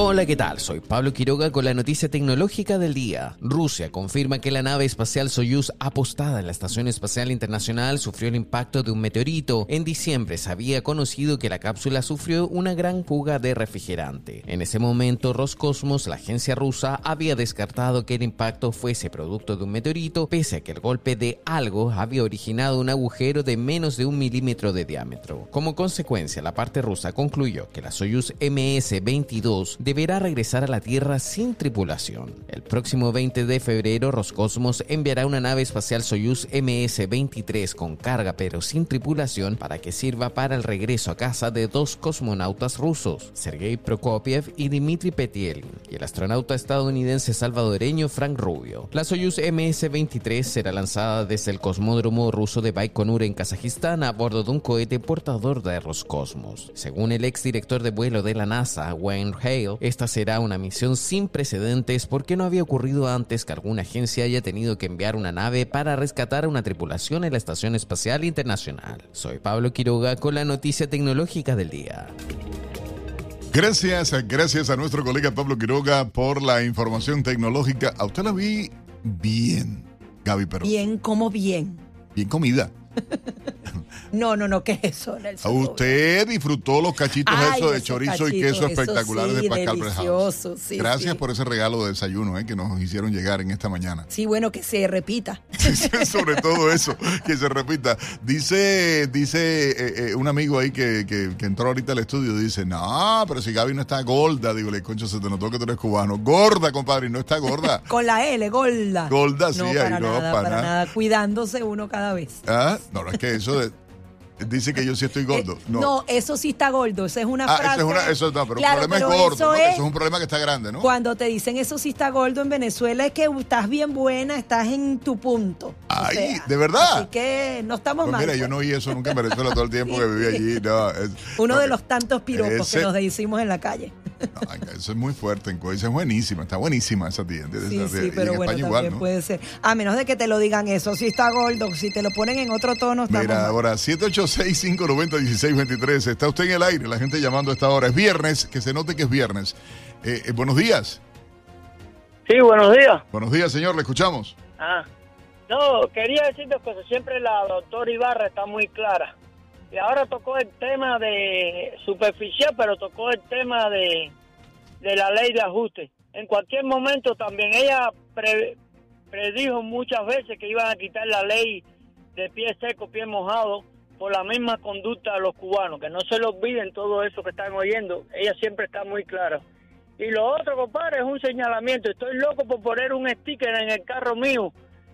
Hola, ¿qué tal? Soy Pablo Quiroga con la noticia tecnológica del día. Rusia confirma que la nave espacial Soyuz apostada en la Estación Espacial Internacional sufrió el impacto de un meteorito. En diciembre se había conocido que la cápsula sufrió una gran fuga de refrigerante. En ese momento, Roscosmos, la agencia rusa, había descartado que el impacto fuese producto de un meteorito, pese a que el golpe de algo había originado un agujero de menos de un milímetro de diámetro. Como consecuencia, la parte rusa concluyó que la Soyuz MS-22 deberá regresar a la Tierra sin tripulación. El próximo 20 de febrero, Roscosmos enviará una nave espacial Soyuz MS-23 con carga pero sin tripulación para que sirva para el regreso a casa de dos cosmonautas rusos, Sergei Prokopiev y Dmitry Petelin, y el astronauta estadounidense salvadoreño Frank Rubio. La Soyuz MS-23 será lanzada desde el cosmódromo ruso de Baikonur en Kazajistán a bordo de un cohete portador de Roscosmos. Según el exdirector de vuelo de la NASA, Wayne Hale, esta será una misión sin precedentes porque no había ocurrido antes que alguna agencia haya tenido que enviar una nave para rescatar a una tripulación en la Estación Espacial Internacional. Soy Pablo Quiroga con la noticia tecnológica del día. Gracias, gracias a nuestro colega Pablo Quiroga por la información tecnológica. A usted la vi bien, Gaby, pero Bien, como bien. bien comida. No, no, no, ¿qué es eso, A Nelson? usted disfrutó los cachitos Ay, esos de esos chorizo y queso eso espectaculares sí, de Pascal delicioso, sí, Gracias sí. por ese regalo de desayuno eh, que nos hicieron llegar en esta mañana. Sí, bueno, que se repita. Sobre todo eso, que se repita. Dice, dice eh, eh, un amigo ahí que, que- que entró ahorita al estudio, dice, no, pero si Gaby no está gorda, digo, le concho, se te notó que tú eres cubano. Gorda, compadre, y no está gorda. Con la L, Golda. Gorda, sí, no, ahí para no, nada, para para nada. nada. Cuidándose uno cada vez. ¿Ah? No, no, es que eso de- dice que yo sí estoy gordo. Eh, No. eso sí está gordo. Esa es una Ah, frase. eso es una, eso no, pero Claro, el problema pero es gordo, eso ¿no? es- Eso es un problema que está grande, ¿no? Cuando te dicen eso sí está gordo en Venezuela es que estás bien buena, estás en tu punto. Ay, O sea, ¿de verdad? Así que no estamos Pues mal. mira, yo no oí eso nunca en Venezuela todo el tiempo que viví allí. No, es- Uno no, de los tantos piropos ese- que nos decimos en la calle. Eso es muy fuerte en. Esa es buenísima, está buenísima esa tía. ¿entiendes? Sí, Y sí, en pero bueno, España también igual, ¿no? puede ser. A menos de que te lo digan eso, si está gordo, si te lo ponen en otro tono, estamos Mira, ahora 786-590-1623. Está usted en el aire, la gente llamando a esta hora. Es viernes, que se note que es viernes. Eh, eh, buenos días. Sí, buenos días. Buenos días, señor, le escuchamos. Ah, no, quería decir dos cosas. Siempre la doctora Ibarra está muy clara. Y ahora tocó el tema de superficial, pero tocó el tema de, de la ley de ajuste. En cualquier momento también ella pre- predijo muchas veces que iban a quitar la ley de pie seco, pie mojado, por la misma conducta de los cubanos. Que no se le olviden todo eso que están oyendo. Ella siempre está muy clara. Y lo otro, compadre, es un señalamiento. Estoy loco por poner un sticker en el carro mío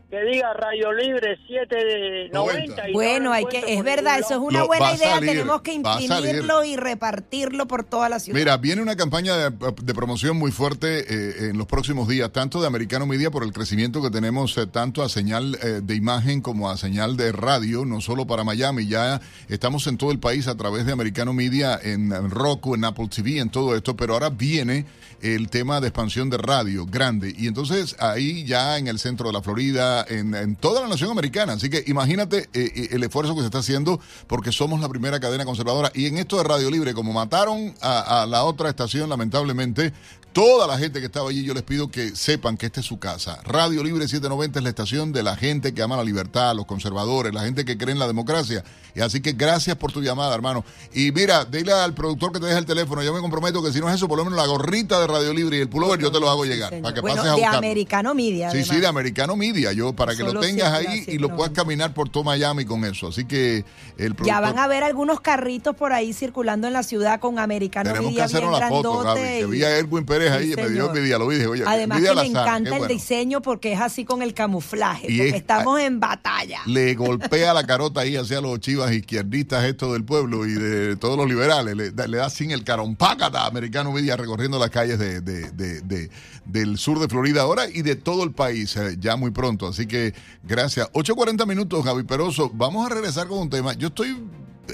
que diga Rayo Libre 790. y Bueno, hay que, es verdad, eso es una Lo- buena idea. salir, Tenemos que imprimirlo y repartirlo por toda la ciudad. Mira, viene una campaña de, de promoción muy fuerte eh, en los próximos días, tanto de Americano Media por el crecimiento que tenemos eh, tanto a señal eh, de imagen como a señal de radio, no solo para Miami, ya estamos en todo el país a través de Americano Media, en, en Roku, en Apple TV, en todo esto, pero ahora viene el tema de expansión de radio grande y entonces ahí ya en el centro de la Florida, en, toda la nación americana, así que imagínate eh, eh, el esfuerzo que se está haciendo porque somos la primera cadena conservadora. Y en esto de Radio Libre, como mataron a la otra estación lamentablemente, toda la gente que estaba allí, yo les pido que sepan que esta es su casa. Radio Libre 790 es la estación de la gente que ama la libertad, los conservadores, la gente que cree en la democracia. Y así que gracias por tu llamada, hermano. Y mira, dile al productor que te deje el teléfono. Yo me comprometo que si no es eso, por lo menos la gorrita de Radio Libre y el pullover yo te lo hago llegar. para que Bueno, pases a de buscarlo. Americano Media. Sí, además. sí, de Americano Media, yo para que lo tengas ahí y lo puedas caminar por todo Miami con eso. Así que el productor... Ya van a ver algunos carritos por ahí circulando en la ciudad con Americano Tenemos que Media hacer bien una foto, Gaby. Que vi a Erwin Pérez ahí Sí, y me dio señor. envidia, lo vi, dije, oye, Además que azar, encanta el bueno. diseño porque es así con el camuflaje, Y porque es- estamos en batalla. le golpea la carota ahí hacia los chivas izquierdistas estos del pueblo y de todos los liberales. Le, da- le da sin el carompácata Americano Media recorriendo las calles de, de- de- de- del sur de Florida ahora y de todo el país eh, ya muy pronto. Así que gracias. 8.40 minutos, Javi Peroso. Vamos a regresar con un tema. Yo estoy...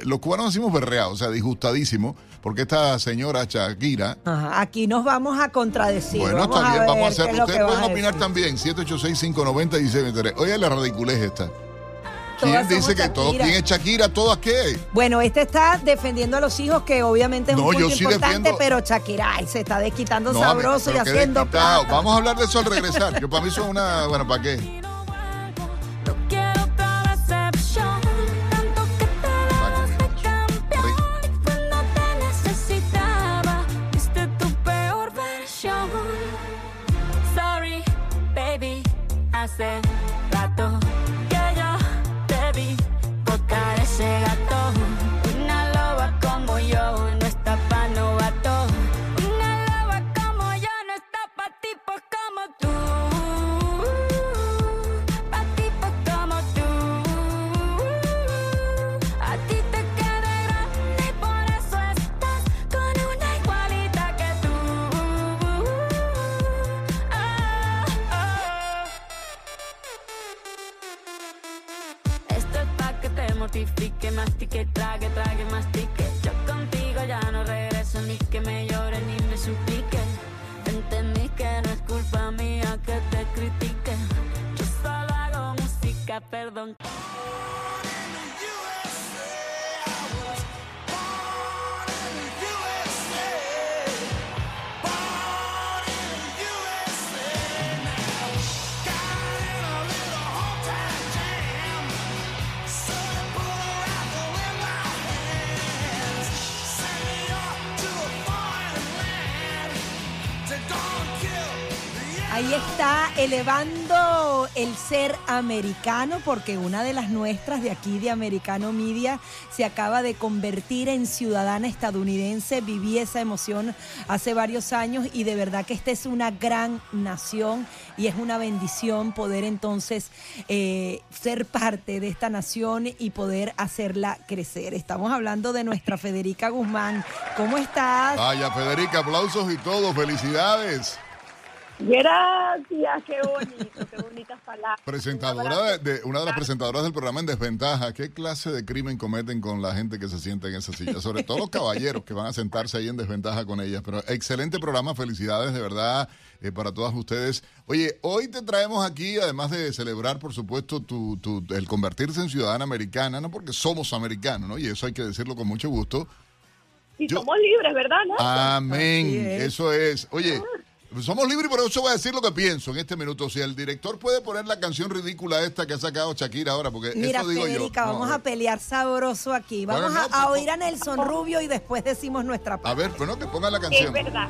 Los cubanos decimos berreados, o sea, disgustadísimo, porque esta señora Shakira, Ajá, aquí nos vamos a contradecir. bueno, vamos está bien, ver vamos a hacerlo. lo Ustedes pueden a opinar decir. también. 786-590-1623. Oye, la ridiculez esta. ¿Quién dice que todo? ¿Quién es Shakira? ¿Todas qué? Bueno, este está defendiendo a los hijos, que obviamente es No, un punto sí importante, defiendo- pero Shakira ay, se está desquitando No, sabroso y haciendo plata. Vamos a hablar de eso al regresar. Yo para mí eso es una. Bueno, ¿para qué? Elevando el ser americano, porque una de las nuestras de aquí de Americano Media se acaba de convertir en ciudadana estadounidense. Viví esa emoción hace varios años y de verdad que esta es una gran nación y es una bendición poder entonces eh, ser parte de esta nación y poder hacerla crecer. Estamos hablando de nuestra Federica Guzmán. ¿Cómo estás? Vaya, Federica, aplausos y todo. Felicidades. Gracias, qué bonito, qué bonitas palabras. Presentadora de, de- una de las presentadoras del programa en desventaja. ¿Qué clase de crimen cometen con la gente que se sienta en esa silla? Sobre todo los caballeros que van a sentarse ahí en desventaja con ellas. Pero excelente programa, felicidades de verdad eh, para todas ustedes. Oye, hoy te traemos aquí, además de celebrar, por supuesto, tu, tu- el convertirse en ciudadana americana, no porque somos americanos, ¿no? Y eso hay que decirlo con mucho gusto. Y somos libres, ¿verdad? No? Amén. Es. Eso es. Oye, somos libres, pero eso voy a decir lo que pienso en este minuto. Si el director puede poner la canción ridícula esta que ha sacado Shakira ahora, porque Mira, eso digo Federica, yo. No, vamos a a pelear sabroso aquí. Vamos Bueno, a- no, a, oír a Nelson Rubio y después decimos nuestra ver, a ver, bueno, que ponga la Es canción. verdad.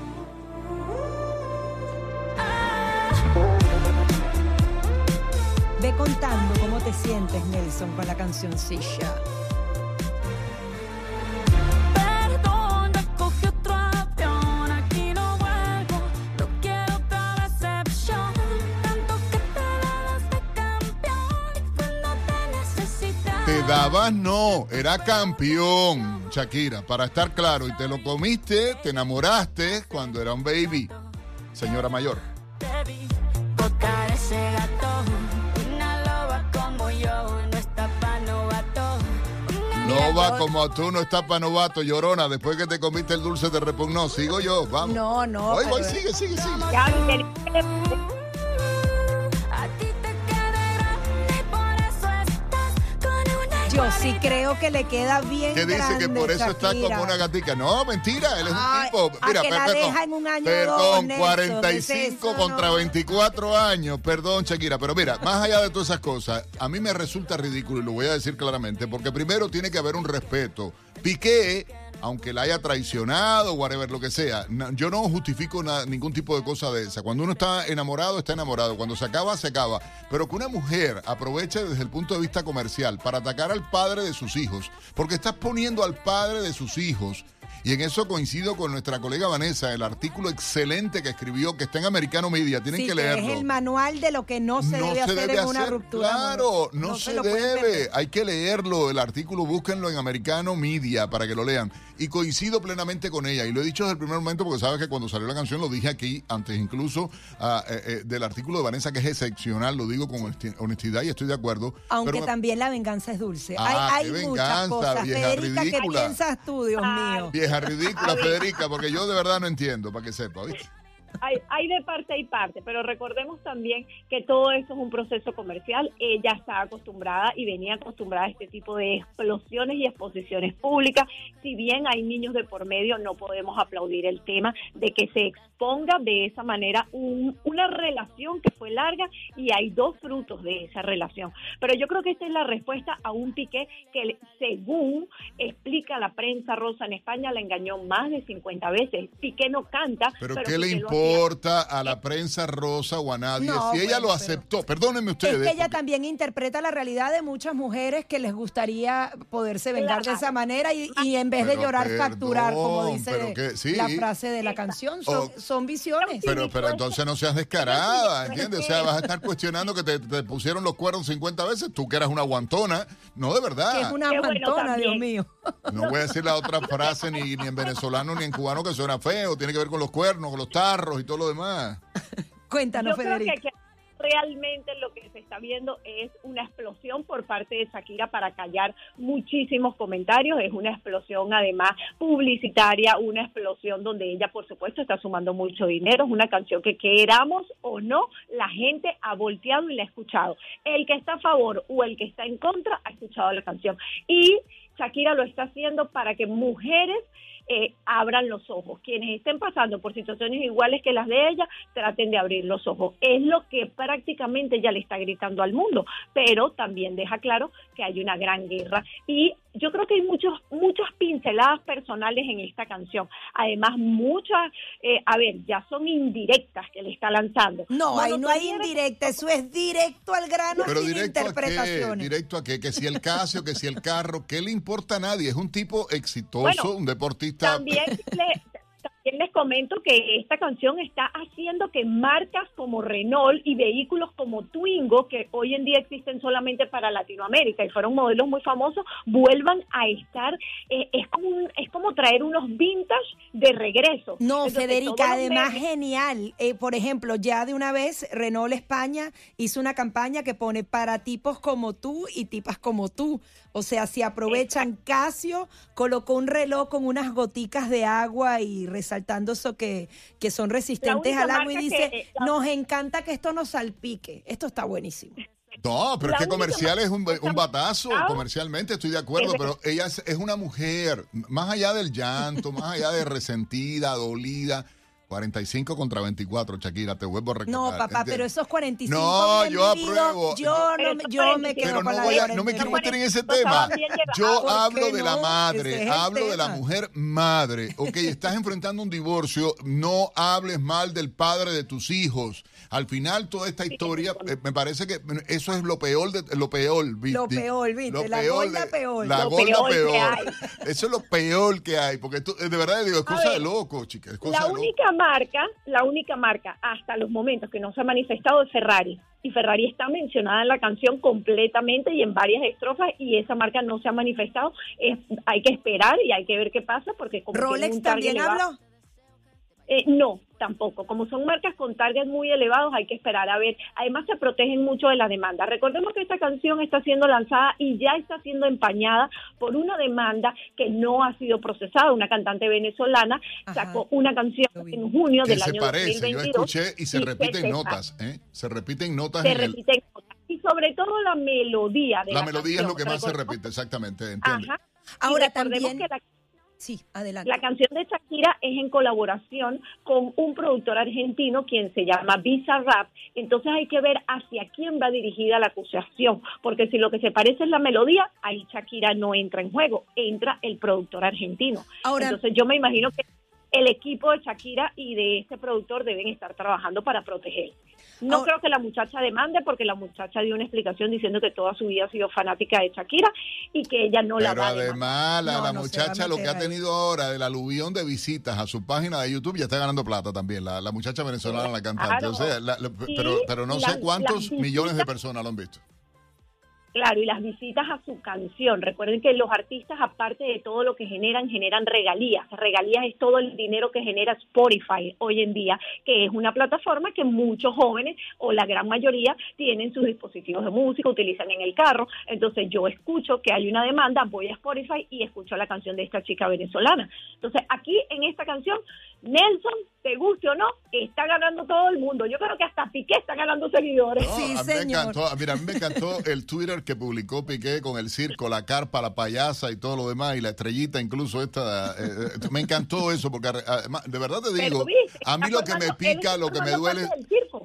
Ve contando cómo te sientes, Nelson, con la cancioncilla. No, era campeón, Shakira, para estar claro. Y te lo comiste, te enamoraste cuando era un baby, señora mayor. No va como tú, no estás para novato, llorona. Después que te comiste el dulce te repugnó. Sigo yo, vamos. No, no. Voy, voy, sigue, sigue, sigue. Yo sí creo que le queda bien Que dice que por eso está como una gatica. No, mentira, él es un tipo. a Mira, que la perdón, deja en un año o dos, perdón, Nelson, 45 eso contra no. 24 años. Perdón, Shakira. Pero mira, más allá de todas esas cosas, a mí me resulta ridículo y lo voy a decir claramente, porque primero tiene que haber un respeto. Piqué. Aunque la haya traicionado, whatever, lo que sea, yo no justifico ningún tipo de cosa de esa. Cuando uno está enamorado, está enamorado. Cuando se acaba, se acaba. Pero que una mujer aproveche desde el punto de vista comercial para atacar al padre de sus hijos, porque estás poniendo al padre de sus hijos. Y en eso coincido con nuestra colega Vanessa, el artículo excelente que escribió, que está en Americano Media, tienen Sí, que que leerlo. es el manual de lo que no se no debe se hacer debe en una ruptura. Claro, no, se, debe. Hay que leerlo. El artículo, búsquenlo en Americano Media para que lo lean. Y coincido plenamente con ella. Y lo he dicho desde el primer momento porque sabes que cuando salió la canción lo dije aquí, antes incluso ah, eh, eh, del artículo de Vanessa, que es excepcional. Lo digo con honesti- honestidad y estoy de acuerdo. Aunque Pero- también la venganza es dulce. Ah, hay hay qué muchas venganza, cosas. vieja Federica, ¿qué ridícula. piensas tú, Dios mío? Vieja ridícula, Federica, porque yo de verdad no entiendo, para que sepa, ¿viste? Hay, hay de parte y parte, pero recordemos también que todo esto es un proceso comercial. Ella está acostumbrada y venía acostumbrada a este tipo de explosiones y exposiciones públicas. Si bien hay niños de por medio, no podemos aplaudir el tema de que se exponga de esa manera un- una relación que fue larga y hay dos frutos de esa relación. Pero yo creo que esta es la respuesta a un Piqué que, según explica la prensa rosa en España, la engañó más de 50 veces. Piqué no canta, Pero, pero ¿qué le Piqué hacía importa a la prensa rosa o a nadie? No, si ella bueno, lo aceptó, perdónenme ustedes. Es que ella también interpreta la realidad de muchas mujeres que les gustaría poderse vengar de esa manera y, y en vez de llorar, facturar, como perdón, dice pero que- sí. la frase de la canción. Son, Oh. son visiones. Pero, pero entonces no seas descarada, ¿entiendes? O sea, vas a estar cuestionando que te, te pusieron los cuernos 50 veces, tú que eras una guantona. No, de verdad. que es una Qué bueno guantona, Dios mío. No voy a decir la otra frase ni, ni en venezolano ni en cubano que suena feo. Tiene que ver con los cuernos, con los tarros y todo lo demás. Cuéntanos, Yo creo Federica. que, que realmente lo que se está viendo es una explosión por parte de Shakira para callar muchísimos comentarios. Es una explosión además publicitaria, una explosión donde ella, por supuesto, está sumando mucho dinero. Es una canción que queramos o no, la gente ha volteado y la ha escuchado. El que está a favor o el que está en contra ha escuchado la canción. Y Shakira lo está haciendo para que mujeres eh, abran los ojos. Quienes estén pasando por situaciones iguales que las de ella, traten de abrir los ojos. Es lo que prácticamente ella le está gritando al mundo, pero también deja claro que hay una gran guerra. Y yo creo que hay muchos, muchas pinceladas personales en esta canción. Además, muchas, eh, a ver, ya son indirectas que le está lanzando. No, ahí no hay indirecta, eso es directo al grano Pero sin directo a qué, interpretaciones. directo a qué, que si el Casio, que si el carro, ¿qué le importa a nadie? Es un tipo exitoso, Bueno, un deportista. También, le- también les comento que esta canción está haciendo que marcas como Renault y vehículos como Twingo, que hoy en día existen solamente para Latinoamérica y fueron modelos muy famosos, vuelvan a estar. eh, es, como un- es como traer unos vintage de regreso. No, Entonces, Federica, además genial. Eh, por ejemplo, ya de una vez Renault España hizo una campaña que pone para tipos como tú y tipas como tú. O sea, si aprovechan Casio, colocó un reloj con unas goticas de agua y resaltando eso que, que son resistentes al agua y dice, que- la- nos encanta que esto nos salpique. Esto está buenísimo. No, pero La es que comercial es un, un batazo, Ah. comercialmente estoy de acuerdo, pero ella es, es una mujer, más allá del llanto, más allá de resentida, dolida. 45 contra 24, Shakira, te vuelvo a recordar. No, papá, ¿entiendes? pero esos 45 No, yo apruebo. Yo, no, me- yo me quedo Pero con no, la voy a- no me quiero 45. meter en ese tema. Yo ¿Por hablo de la madre, es hablo de la mujer madre. Ok, estás enfrentando un divorcio, no hables mal del padre de tus hijos. Al final, toda esta historia, eh, me parece que eso es lo peor de lo peor, ¿viste? Lo peor, ¿viste? Lo La peor gorda de- peor. La Lo gorda peor peor. Eso es lo peor que hay, porque tú- de verdad digo, es cosa de loco, es cosa La de loco. única marca, la única marca hasta los momentos que no se ha manifestado es Ferrari. Y Ferrari está mencionada en la canción completamente y en varias estrofas y esa marca no se ha manifestado. Es- hay que esperar y hay que ver qué pasa porque como Rolex también habló. Eh, no, tampoco. Como son marcas con targets muy elevados, hay que esperar a ver. Además, se protegen mucho de la demanda. Recordemos que esta canción está siendo lanzada y ya está siendo empañada por una demanda que no ha sido procesada. Una cantante venezolana sacó una canción en junio Que del se año parece, yo 2022. escuché y se y repiten se notas, ¿eh? Se repiten notas se en el... repiten cosas. Y sobre todo la melodía de la, La melodía es lo canción. que más se Recordemos- repite, exactamente. entiendo. Ajá. Ahora Y también- que la- Sí, adelante. La canción de Shakira es en colaboración con un productor argentino quien se llama Visa Rap. Entonces hay que ver hacia quién va dirigida la acusación, porque si lo que se parece es la melodía, ahí Shakira no entra en juego, entra el productor argentino. Ahora- Entonces yo me imagino que el equipo de Shakira y de este productor deben estar trabajando para proteger. No creo que la muchacha demande porque la muchacha dio una explicación diciendo que toda su vida ha sido fanática de Shakira y que ella no la Pero va a demandar. además, la, No, la no muchacha lo que ha tenido ahora del aluvión de visitas a su página de YouTube ya está ganando plata también. La, la muchacha venezolana, la cantante. Claro. O sea, la- pero, pero no la- sé cuántos millones de personas lo han visto. Claro, y las visitas a su canción. Recuerden que los artistas, aparte de todo lo que generan, generan regalías. Regalías es todo el dinero que genera Spotify hoy en día, que es una plataforma que muchos jóvenes o la gran mayoría tienen sus dispositivos de música, utilizan en el carro. Entonces yo escucho que hay una demanda, voy a Spotify y escucho la canción de esta chica venezolana. Entonces aquí en esta canción, Nelson, te guste o no, está ganando todo el mundo. Yo creo que hasta Piqué está ganando seguidores. No, a mí me encantó, mira, a mí me encantó el Twitter que publicó Piqué con el circo, la carpa, la payasa y todo lo demás, y la estrellita incluso esta. eh, eh, me encantó eso, porque además, de verdad te digo, viste, a mí lo que me pica, lo que me duele...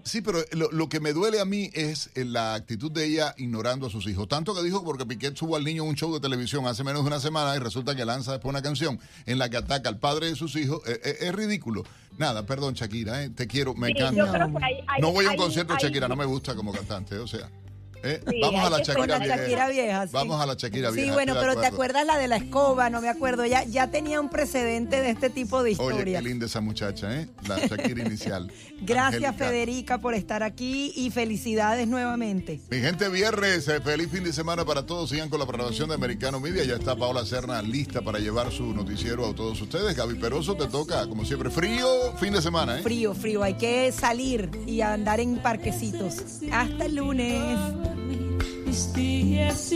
Sí, pero lo, lo que me duele a mí es eh, la actitud de ella ignorando a sus hijos. Tanto que dijo porque Piqué subo al niño en un show de televisión hace menos de una semana y resulta que lanza después una canción en la que ataca al padre de sus hijos. Eh, eh, es ridículo. Nada, perdón, Shakira, eh, te quiero, me Sí, yo encanta. creo que hay- hay- no voy a un concierto de Shakira, no me gusta como cantante, o sea. Eh, Sí, vamos a la Shakira vieja. Shakira vieja, sí. Vamos a la Shakira vieja. Sí, bueno, pero ¿te acuerdas la de la escoba? No me acuerdo. Ya, ya tenía un precedente de este tipo de Oye, qué linda esa muchacha, ¿eh? La Shakira inicial. Gracias. Federica, por estar aquí y felicidades nuevamente. Mi gente, viernes, eh, feliz fin de semana para todos. Sigan con la programación de Americano Media. Ya está Paola Serna lista para llevar su noticiero a todos ustedes. Gaby Peroso, te toca, como siempre, frío fin de semana, ¿eh? Frío, frío. Hay que salir y andar en parquecitos. Hasta el lunes. Mis días